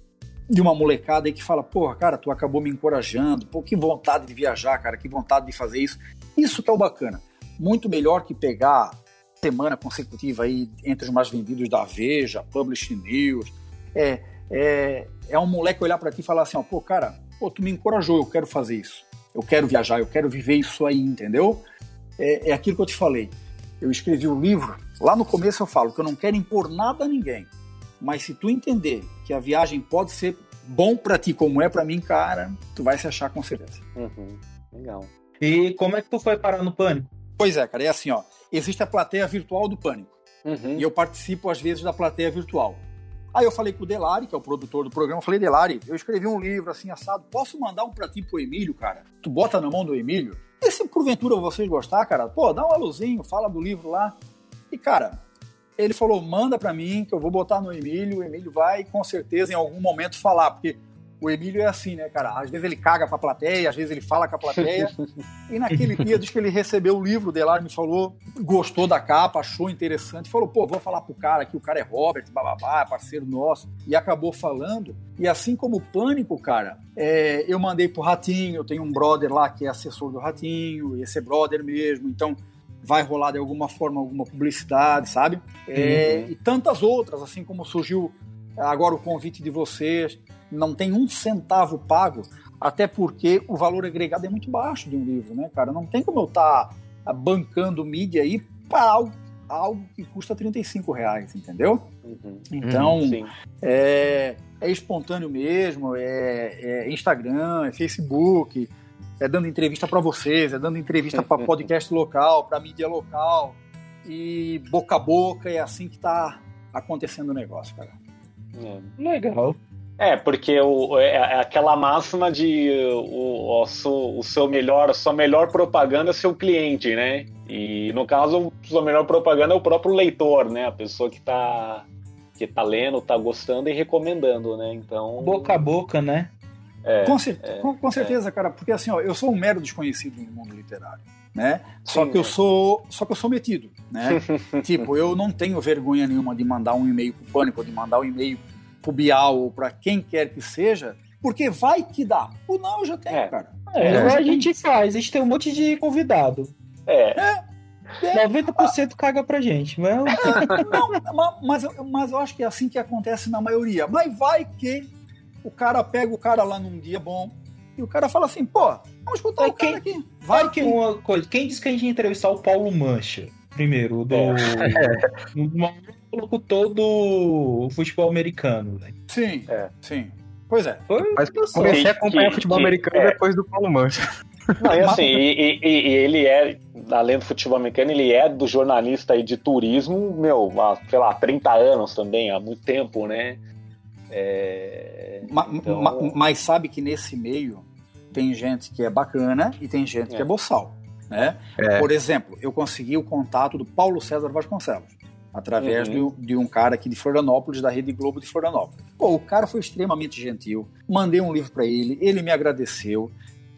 de uma molecada aí que fala, porra, cara, tu acabou me encorajando, pô, que vontade de viajar, cara, que vontade de fazer isso. Isso que é o bacana. Muito melhor que pegar semana consecutiva aí entre os mais vendidos da Veja, Publish News. É, é, é um moleque olhar para ti e falar assim, ó, pô, cara, pô, tu me encorajou, eu quero fazer isso. Eu quero viajar, eu quero viver isso aí, entendeu? É, é aquilo que eu te falei. Eu escrevi o um livro, lá no começo eu falo que eu não quero impor nada a ninguém. Mas se tu entender que a viagem pode ser bom para ti como é para mim, cara, tu vai se achar com certeza. Uhum. Legal. E como é que tu foi parar no pânico? Pois é, cara, é assim, ó. Existe a plateia virtual do pânico. Uhum. E eu participo às vezes da plateia virtual. Aí eu falei com o Delari, que é o produtor do programa, falei, Delari, eu escrevi um livro assim, assado, posso mandar um pra ti pro Emílio, cara? Tu bota na mão do Emílio? E se porventura vocês gostar, cara, pô, dá um aluzinho, fala do livro lá. E, cara, ele falou: manda para mim, que eu vou botar no Emílio. O Emílio vai com certeza em algum momento falar, porque o Emílio é assim, né, cara? Às vezes ele caga pra plateia, às vezes ele fala com a plateia. e naquele dia, desde que ele recebeu o livro, o Delar me falou, gostou da capa, achou interessante, falou: pô, vou falar pro cara que o cara é Robert, bababá, é parceiro nosso. E acabou falando. E assim como o Pânico, cara, é, eu mandei pro Ratinho, eu tenho um brother lá que é assessor do Ratinho, esse é brother mesmo, então vai rolar de alguma forma alguma publicidade, sabe? É, uhum. E tantas outras, assim como surgiu agora o convite de vocês, não tem um centavo pago, até porque o valor agregado é muito baixo de um livro, né, cara? Não tem como eu estar tá bancando mídia aí para algo, algo que custa 35 reais, entendeu? Uhum. Então, uhum, é, é espontâneo mesmo, é, é Instagram, é Facebook, é dando entrevista para vocês, é dando entrevista para podcast local, para mídia local e boca a boca é assim que está acontecendo o negócio, cara. É. Legal. É, porque o, é, é aquela máxima de o, o, o, seu melhor, a sua melhor propaganda é seu cliente, né? E no caso, a sua melhor propaganda é o próprio leitor, né? A pessoa que está que tá lendo, tá gostando e recomendando, né? Então. Boca a boca, né? É, com, cer é, com, com, certeza, é. cara, porque assim, ó, eu sou um mero desconhecido no mundo literário, né? Só Sim, que eu é. sou, só que eu sou metido, né? tipo, eu não tenho vergonha nenhuma de mandar um e-mail pro Pânico, de mandar um e-mail pro Bial ou para quem quer que seja, porque vai que dá. O não eu já tenho, é. cara. É, a gente faz, a gente tem um monte de convidado. É. é. É, 90% caga pra gente. Mas... não, mas, mas eu acho que é assim que acontece na maioria. Mas vai que o cara pega o cara lá num dia bom e o cara fala assim, pô, vamos escutar é, o cara quem, aqui. Vai que uma coisa. Quem disse que a gente ia entrevistar o Paulo Mancha? Primeiro, do. É. locutor do futebol americano. Né? Sim, é. sim. Pois é. Foi, Mas comecei a acompanhar que, futebol que, americano é. depois do Paulo Mancha. Não, e assim, e, e, e, ele é, além do futebol americano, ele é do jornalista aí de turismo, meu, há, sei lá, 30 anos também, há muito tempo, né? É, ma, então... ma, mas sabe que nesse meio tem gente que é bacana e tem gente é. que é boçal. Né? É. Por exemplo, eu consegui o contato do Paulo César Vasconcelos através uhum. de, de, um cara aqui de Florianópolis, da Rede Globo de Florianópolis. Pô, o cara foi extremamente gentil. Mandei um livro para ele, ele me agradeceu.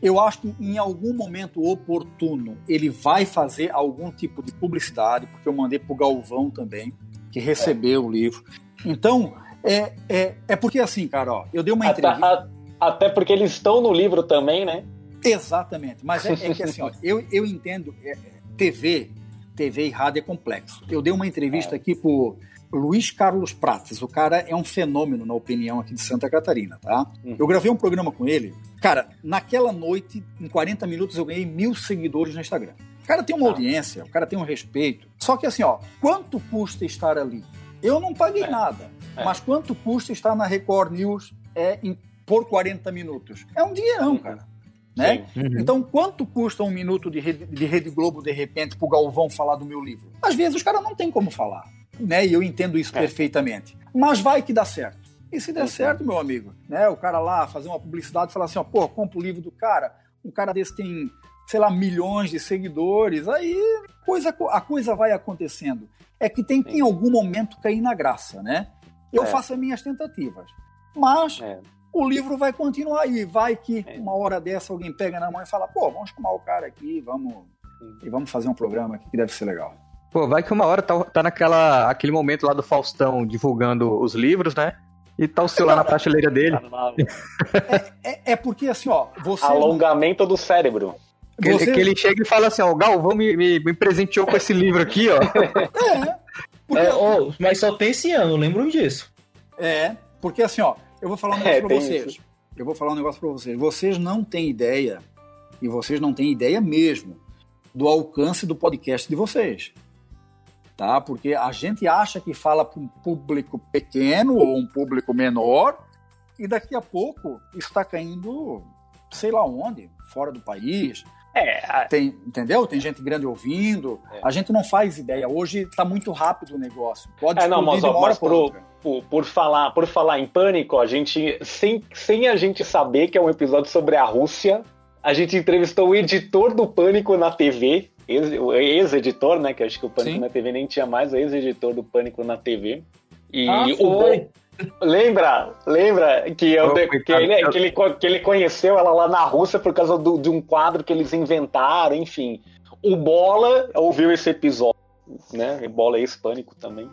Eu acho que em algum momento oportuno ele vai fazer algum tipo de publicidade, porque eu mandei pro Galvão também, que recebeu é. o livro. Então, é, é, é porque assim, cara, ó, eu dei uma entrevista. Até porque eles estão no livro também, né? Exatamente. Mas é, é que assim, ó, eu, eu entendo. É, TV, TV e rádio é complexo. Eu dei uma entrevista é. aqui pro Luiz Carlos Prates. O cara é um fenômeno, na opinião aqui de Santa Catarina, tá? Uhum. Eu gravei um programa com ele. Cara, naquela noite, em 40 minutos, eu ganhei mil seguidores no Instagram. O cara tem uma ah. audiência, o cara tem um respeito. Só que assim, ó, quanto custa estar ali? Eu não paguei é. nada. É. Mas quanto custa estar na Record News é, em, por 40 minutos? É um dinheirão, uhum. cara. Né? Uhum. Então, quanto custa um minuto de Rede, de Rede Globo, de repente, pro Galvão falar do meu livro? Às vezes os caras não têm como falar. Né? E eu entendo isso é. perfeitamente. Mas vai que dá certo. E se der uhum. certo, meu amigo, né? O cara lá fazer uma publicidade e falar assim, ó, pô, compra o livro do cara, um cara desse tem, sei lá, milhões de seguidores, aí coisa, a coisa vai acontecendo. É que tem que em algum momento cair na graça, né? Eu é. faço as minhas tentativas. Mas é. O livro vai continuar aí. Vai que é. uma hora dessa alguém pega na mão e fala, pô, vamos chamar o cara aqui, vamos, e vamos fazer um programa aqui que deve ser legal. Pô, vai que uma hora tá, tá naquela aquele momento lá do Faustão divulgando os livros, né? e tá o seu lá na prateleira dele. É, é porque assim, ó, você. Alongamento do cérebro. Que, ele- Você- que ele chega e fala assim, ó, o Galvão me, me, me presenteou com esse livro aqui, ó. É, porque, É, ó, mas só tem esse ano, lembram disso. é, porque assim, ó, eu vou falar um negócio É, pra tem vocês. isso. Eu vou falar um negócio pra vocês. Vocês não têm ideia, e vocês não têm ideia mesmo, do alcance do podcast de vocês. Tá? Porque a gente acha que fala para um público pequeno ou um público menor, e daqui a pouco está caindo, sei lá onde, fora do país. É, a- Tem, entendeu? Tem gente grande ouvindo. É. A gente não faz ideia. Hoje está muito rápido o negócio. Pode É, não, mas, ó, mas pro- por, por falar, por falar em pânico, a gente, sem, sem a gente saber que é um episódio sobre a Rússia, a gente entrevistou o editor do Pânico na TV, o ex-editor, né? Que acho que o Pânico Sim. na TV nem tinha mais, o ex-editor do Pânico na TV. E Ah, o bom- Lembra? Lembra que, eu, que, ele, que, ele, que ele conheceu ela lá na Rússia por causa do- de um quadro que eles inventaram, enfim. O Bola ouviu esse episódio, né? E Bola é ex-pânico também.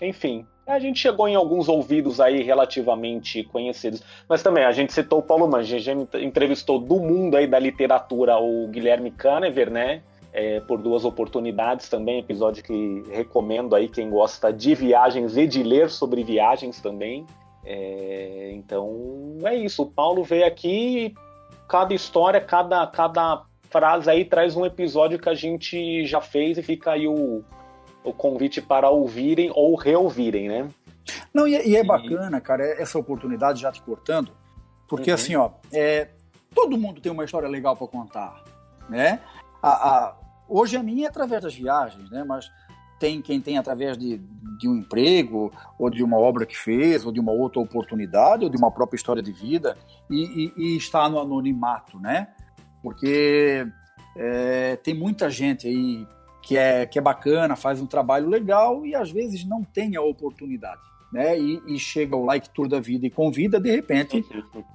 Enfim, a gente chegou em alguns ouvidos aí relativamente conhecidos. Mas também, a gente citou o Paulo Mangi, a gente entrevistou do mundo aí da literatura o Guilherme Canever, né? É, por duas oportunidades também, episódio que recomendo aí quem gosta de viagens e de ler sobre viagens também. É, então é isso, o Paulo veio aqui e cada história, cada, cada frase aí traz um episódio que a gente já fez e fica aí o, o convite para ouvirem ou reouvirem, né? Não, e, é- e é bacana, cara, essa oportunidade já te cortando, porque Uhum. assim, ó, é, todo mundo tem uma história legal para contar, né? A, a- hoje a minha é através das viagens, né? Mas tem quem tem através de, de um emprego, ou de uma obra que fez, ou de uma outra oportunidade, ou de uma própria história de vida, e, e- e está no anonimato, né? Porque é, tem muita gente aí que é, que é bacana, faz um trabalho legal e às vezes não tem a oportunidade. Né? E, e chega o like tour da vida e convida, de repente,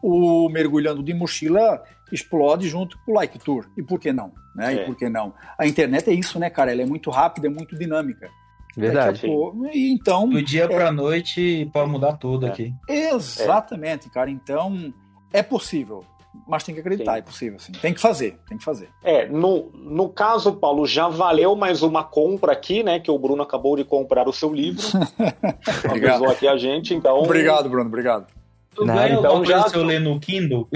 o mergulhando de mochila explode junto com o like tour. E por que não? Né? É. E por que não? A internet é isso, né, cara? Ela é muito rápida, é muito dinâmica. Verdade. A pouco- e então, Do dia pra noite pode mudar tudo É. aqui. exatamente, cara. Então, é possível. Mas tem que acreditar, Sim. é possível, sim. Tem que fazer, tem que fazer. É, no, no caso, Paulo, já valeu mais uma compra aqui, né? Que o Bruno acabou de comprar o seu livro. Obrigado. Avisou aqui a gente, então. Obrigado, Bruno, obrigado. Não, ganha então já- se eu ler no Kindle?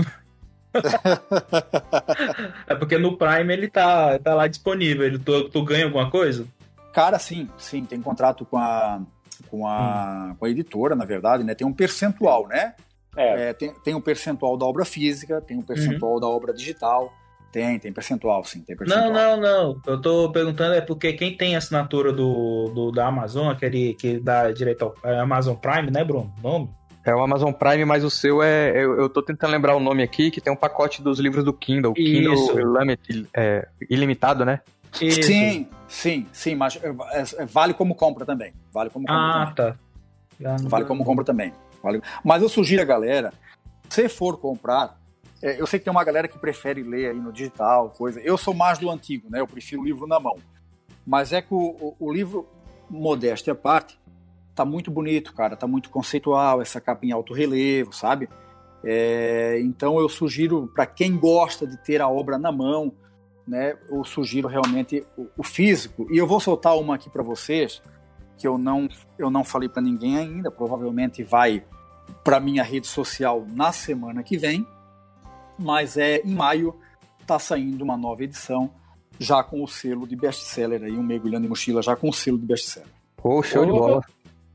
é porque no Prime ele tá, tá lá disponível. Ele, tu, tu ganha alguma coisa? Cara, sim, sim, tem contrato com a, com a, com a editora, na verdade, né? Tem um percentual, né? É, É, tem, tem um percentual da obra física, tem um percentual da obra digital. Tem, tem percentual, sim, tem percentual. Não, não, não. Eu tô perguntando é porque quem tem assinatura do, do da Amazon, aquele que dá direito ao é Amazon Prime, né, Bruno? Nome? É o Amazon Prime, mas o seu é. Eu, eu tô tentando lembrar o nome aqui, que tem um pacote dos livros do Kindle. Kindle Isso. Unlimited, é, ilimitado, né? Isso. Sim, sim, sim, mas é, é, vale como compra também. Vale como compra Ah, também. tá. Vale como compra também. Mas eu sugiro a galera, se for comprar, é, eu sei que tem uma galera que prefere ler aí no digital, coisa. Eu sou mais do antigo, né? Eu prefiro o livro na mão. Mas é que o- o livro, modéstia à parte, tá muito bonito, cara. Tá muito conceitual, essa capa em alto relevo, sabe? É, então eu sugiro para quem gosta de ter a obra na mão, né? Eu sugiro realmente o, o físico. E eu vou soltar uma aqui para vocês que eu não eu não falei para ninguém ainda. Provavelmente vai para minha rede social na semana que vem. Mas é em maio tá saindo uma nova edição já com o selo de best-seller aí, um mergulhando em mochila já com o selo de best-seller. Pô, show de bola.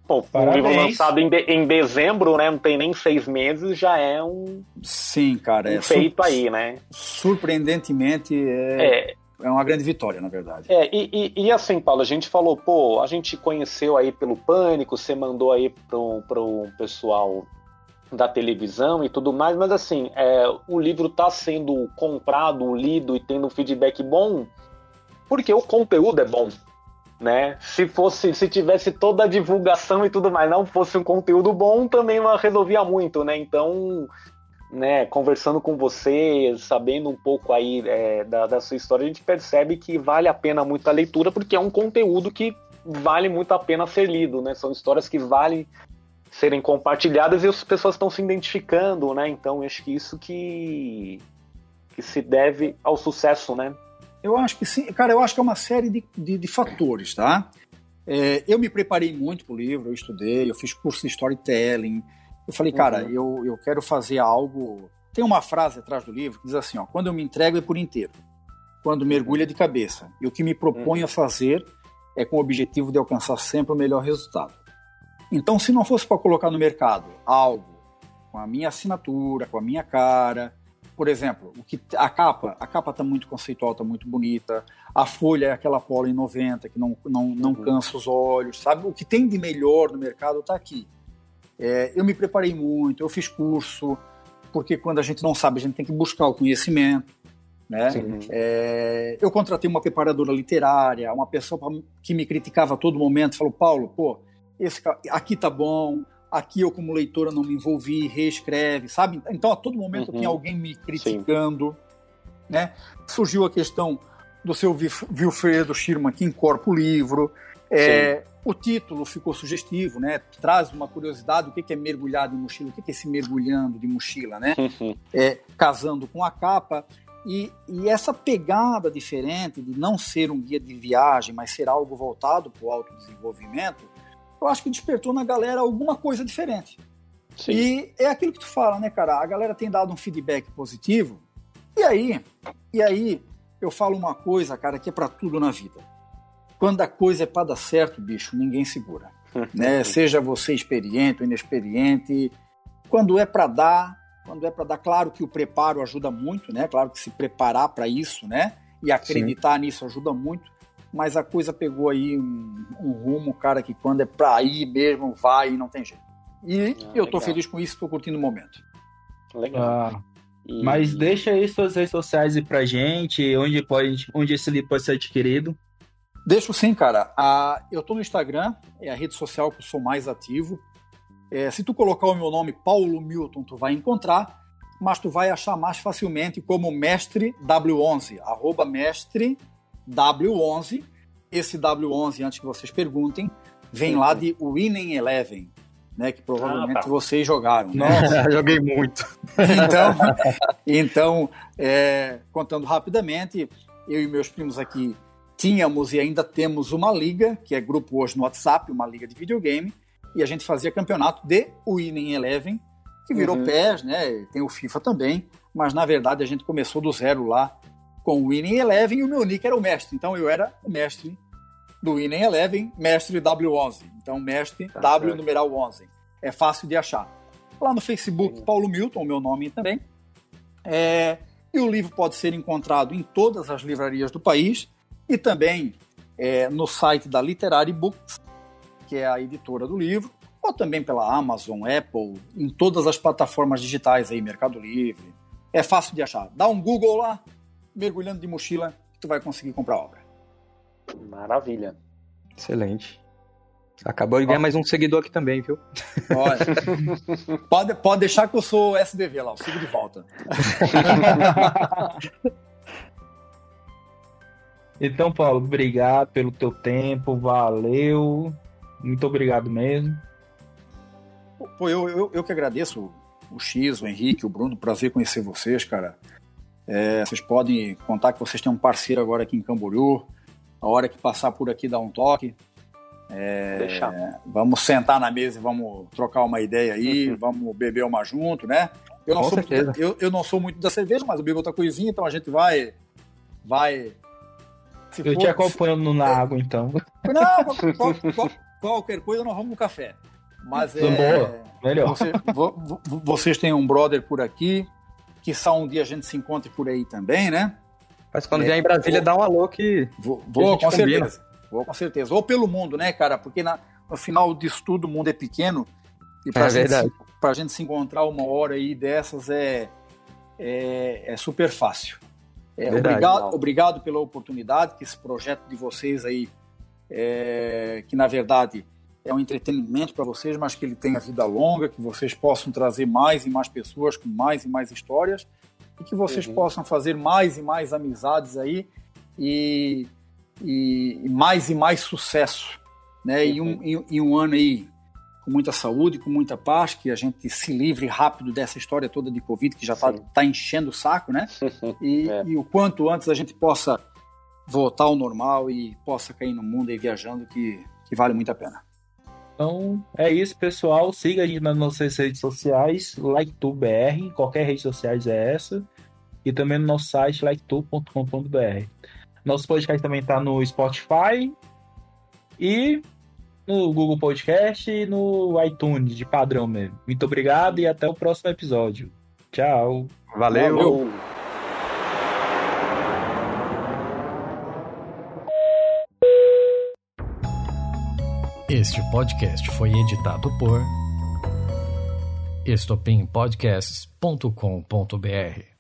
Pô, um livro lançado em, de- em dezembro, né? Não tem nem seis meses, já é um, Sim, cara, é um feito sur- aí, né? Surpreendentemente é, É, é uma grande vitória, na verdade. É, e, e- e assim, Paulo, a gente falou, pô, a gente conheceu aí pelo Pânico, você mandou aí pro, pro pessoal da televisão e tudo mais, mas assim, é, o livro tá sendo comprado, lido e tendo um feedback bom porque o conteúdo é bom, né? Se fosse, se tivesse toda a divulgação e tudo mais, não fosse um conteúdo bom, também não resolvia muito, né? Então, né, conversando com você, sabendo um pouco aí é, da, da sua história, a gente percebe que vale a pena muito a leitura, porque é um conteúdo que vale muito a pena ser lido, né? São histórias que valem serem compartilhadas e as pessoas estão se identificando, né? Então, acho que isso que, que se deve ao sucesso, né? Eu acho que sim. Cara, eu acho que é uma série de, de, de fatores, tá? É, eu me preparei muito para o livro, eu estudei, eu fiz curso de storytelling. Eu falei, cara, uhum. eu, eu quero fazer algo. Tem uma frase atrás do livro que diz assim: ó, quando eu me entrego é por inteiro, quando mergulha de cabeça. E o que me proponho uhum. a fazer é com o objetivo de alcançar sempre o melhor resultado. Então, se não fosse para colocar no mercado algo com a minha assinatura, com a minha cara, por exemplo, o que a capa, a capa está muito conceitual, está muito bonita. A folha é aquela polo em 90 que não, não, não uhum. cansa os olhos, sabe? O que tem de melhor no mercado está aqui. É, eu me preparei muito, eu fiz curso, porque quando a gente não sabe, a gente tem que buscar o conhecimento. Né? É, eu contratei uma preparadora literária, uma pessoa que me criticava a todo momento, falou, Paulo, pô, esse, aqui tá bom, aqui eu como leitora não me envolvi, reescreve, sabe? Então a todo momento uhum. tinha alguém me criticando, Sim. né? Surgiu a questão do seu Wilfredo Schirman que incorpora o livro, é, o título ficou sugestivo, né? Traz uma curiosidade, o que é mergulhado em mochila, o que é esse mergulhando de mochila, né? Uhum. É, casando com a capa. E, e, essa pegada diferente de não ser um guia de viagem, mas ser algo voltado para o autodesenvolvimento, eu acho que despertou na galera alguma coisa diferente. Sim. E é aquilo que tu fala, né, cara? A galera tem dado um feedback positivo. E aí, e aí eu falo uma coisa, cara, que é para tudo na vida. Quando a coisa é para dar certo, bicho, ninguém segura. né? Seja você experiente ou inexperiente, quando é para dar, quando é para dar, claro que o preparo ajuda muito, né? Claro que se preparar para isso, né? E acreditar Sim. nisso ajuda muito mas a coisa pegou aí um, um rumo, cara, que quando é pra ir mesmo, vai e não tem jeito. E ah, eu tô legal. feliz com isso, tô curtindo o momento. Legal. Ah, e... Mas deixa aí suas redes sociais aí pra gente, onde, pode, onde esse livro pode ser adquirido. Deixo sim, cara. Ah, eu tô no Instagram, é a rede social que eu sou mais ativo. É, se tu colocar o meu nome, Paulo Milton, tu vai encontrar, mas tu vai achar mais facilmente como mestre W11, arroba mestre W11. Esse W11, antes que vocês perguntem, vem lá de Winning Eleven, né? Que provavelmente ah, tá. vocês jogaram. Né? Nossa, joguei muito. Então, então é, contando rapidamente, eu e meus primos aqui tínhamos e ainda temos uma liga, que é grupo hoje no WhatsApp, uma liga de videogame, e a gente fazia campeonato de Winning Eleven, que virou uhum. PES, né? Tem o FIFA também, mas na verdade a gente começou do zero lá com o Winning Eleven e o meu nick era o mestre. Então eu era o mestre do Winning Eleven, mestre W11. Então mestre tá W certo. numeral 11. É fácil de achar. Lá no Facebook, Paulo Milton, o meu nome também. É, e o livro pode ser encontrado em todas as livrarias do país e também é, no site da Literary Books, que é a editora do livro, ou também pela Amazon, Apple, em todas as plataformas digitais aí, Mercado Livre. É fácil de achar. Dá um Google lá, mergulhando de mochila, tu vai conseguir comprar a obra. Maravilha. Excelente. Acabou de ganhar mais um seguidor aqui também, viu? Olha, pode, pode deixar que eu sou SDV lá, eu sigo de volta. então, Paulo, obrigado pelo teu tempo, valeu. Muito obrigado mesmo. Pô, eu, eu, eu que agradeço o X, o Henrique, o Bruno, prazer conhecer vocês, cara. É, vocês podem contar que vocês têm um parceiro agora aqui em Camboriú. A hora que passar por aqui, dá um toque. É, vamos sentar na mesa e vamos trocar uma ideia aí, uhum. vamos beber uma junto, né? Eu não, sou muito, eu, eu, não sou muito da cerveja, mas o Bigo tá coisinha, então a gente vai. vai eu for, te acompanho se, na é, água, então. Não, qual, qual, qualquer coisa nós vamos no café. Mas é. Boa, melhor. Você, vocês têm um brother por aqui, que só um dia a gente se encontre por aí também, né? Mas quando é, vier em Brasília, vou, dá um alô que. Vou, vou que com combina. certeza. Vou com certeza. Ou pelo mundo, né, cara? Porque na, no final disso tudo o mundo é pequeno. E pra, é gente, verdade. Se, pra gente se encontrar uma hora aí dessas é, é, é super fácil. É, obrigado, obrigado pela oportunidade que esse projeto de vocês aí, é, que na verdade é um entretenimento para vocês, mas que ele tenha vida longa, que vocês possam trazer mais e mais pessoas com mais e mais histórias e que vocês uhum. possam fazer mais e mais amizades aí e, e, e mais e mais sucesso, né? Uhum. E, um, e, e, um ano aí com muita saúde, com muita paz, que a gente se livre rápido dessa história toda de Covid que já está tá enchendo o saco, né? E, é. e, o quanto antes a gente possa voltar ao normal e possa cair no mundo e viajando, que, que vale muito a pena. Então é isso, pessoal. Siga a gente nas nossas redes sociais, LikeTubeBR, qualquer rede social é essa, e também no nosso site, liketube.com.br. Nosso podcast também está no Spotify e no Google Podcast e no iTunes, de padrão mesmo. Muito obrigado e até o próximo episódio. Tchau. Valeu. Valeu. Este podcast foi editado por estopimpodcasts.com.br.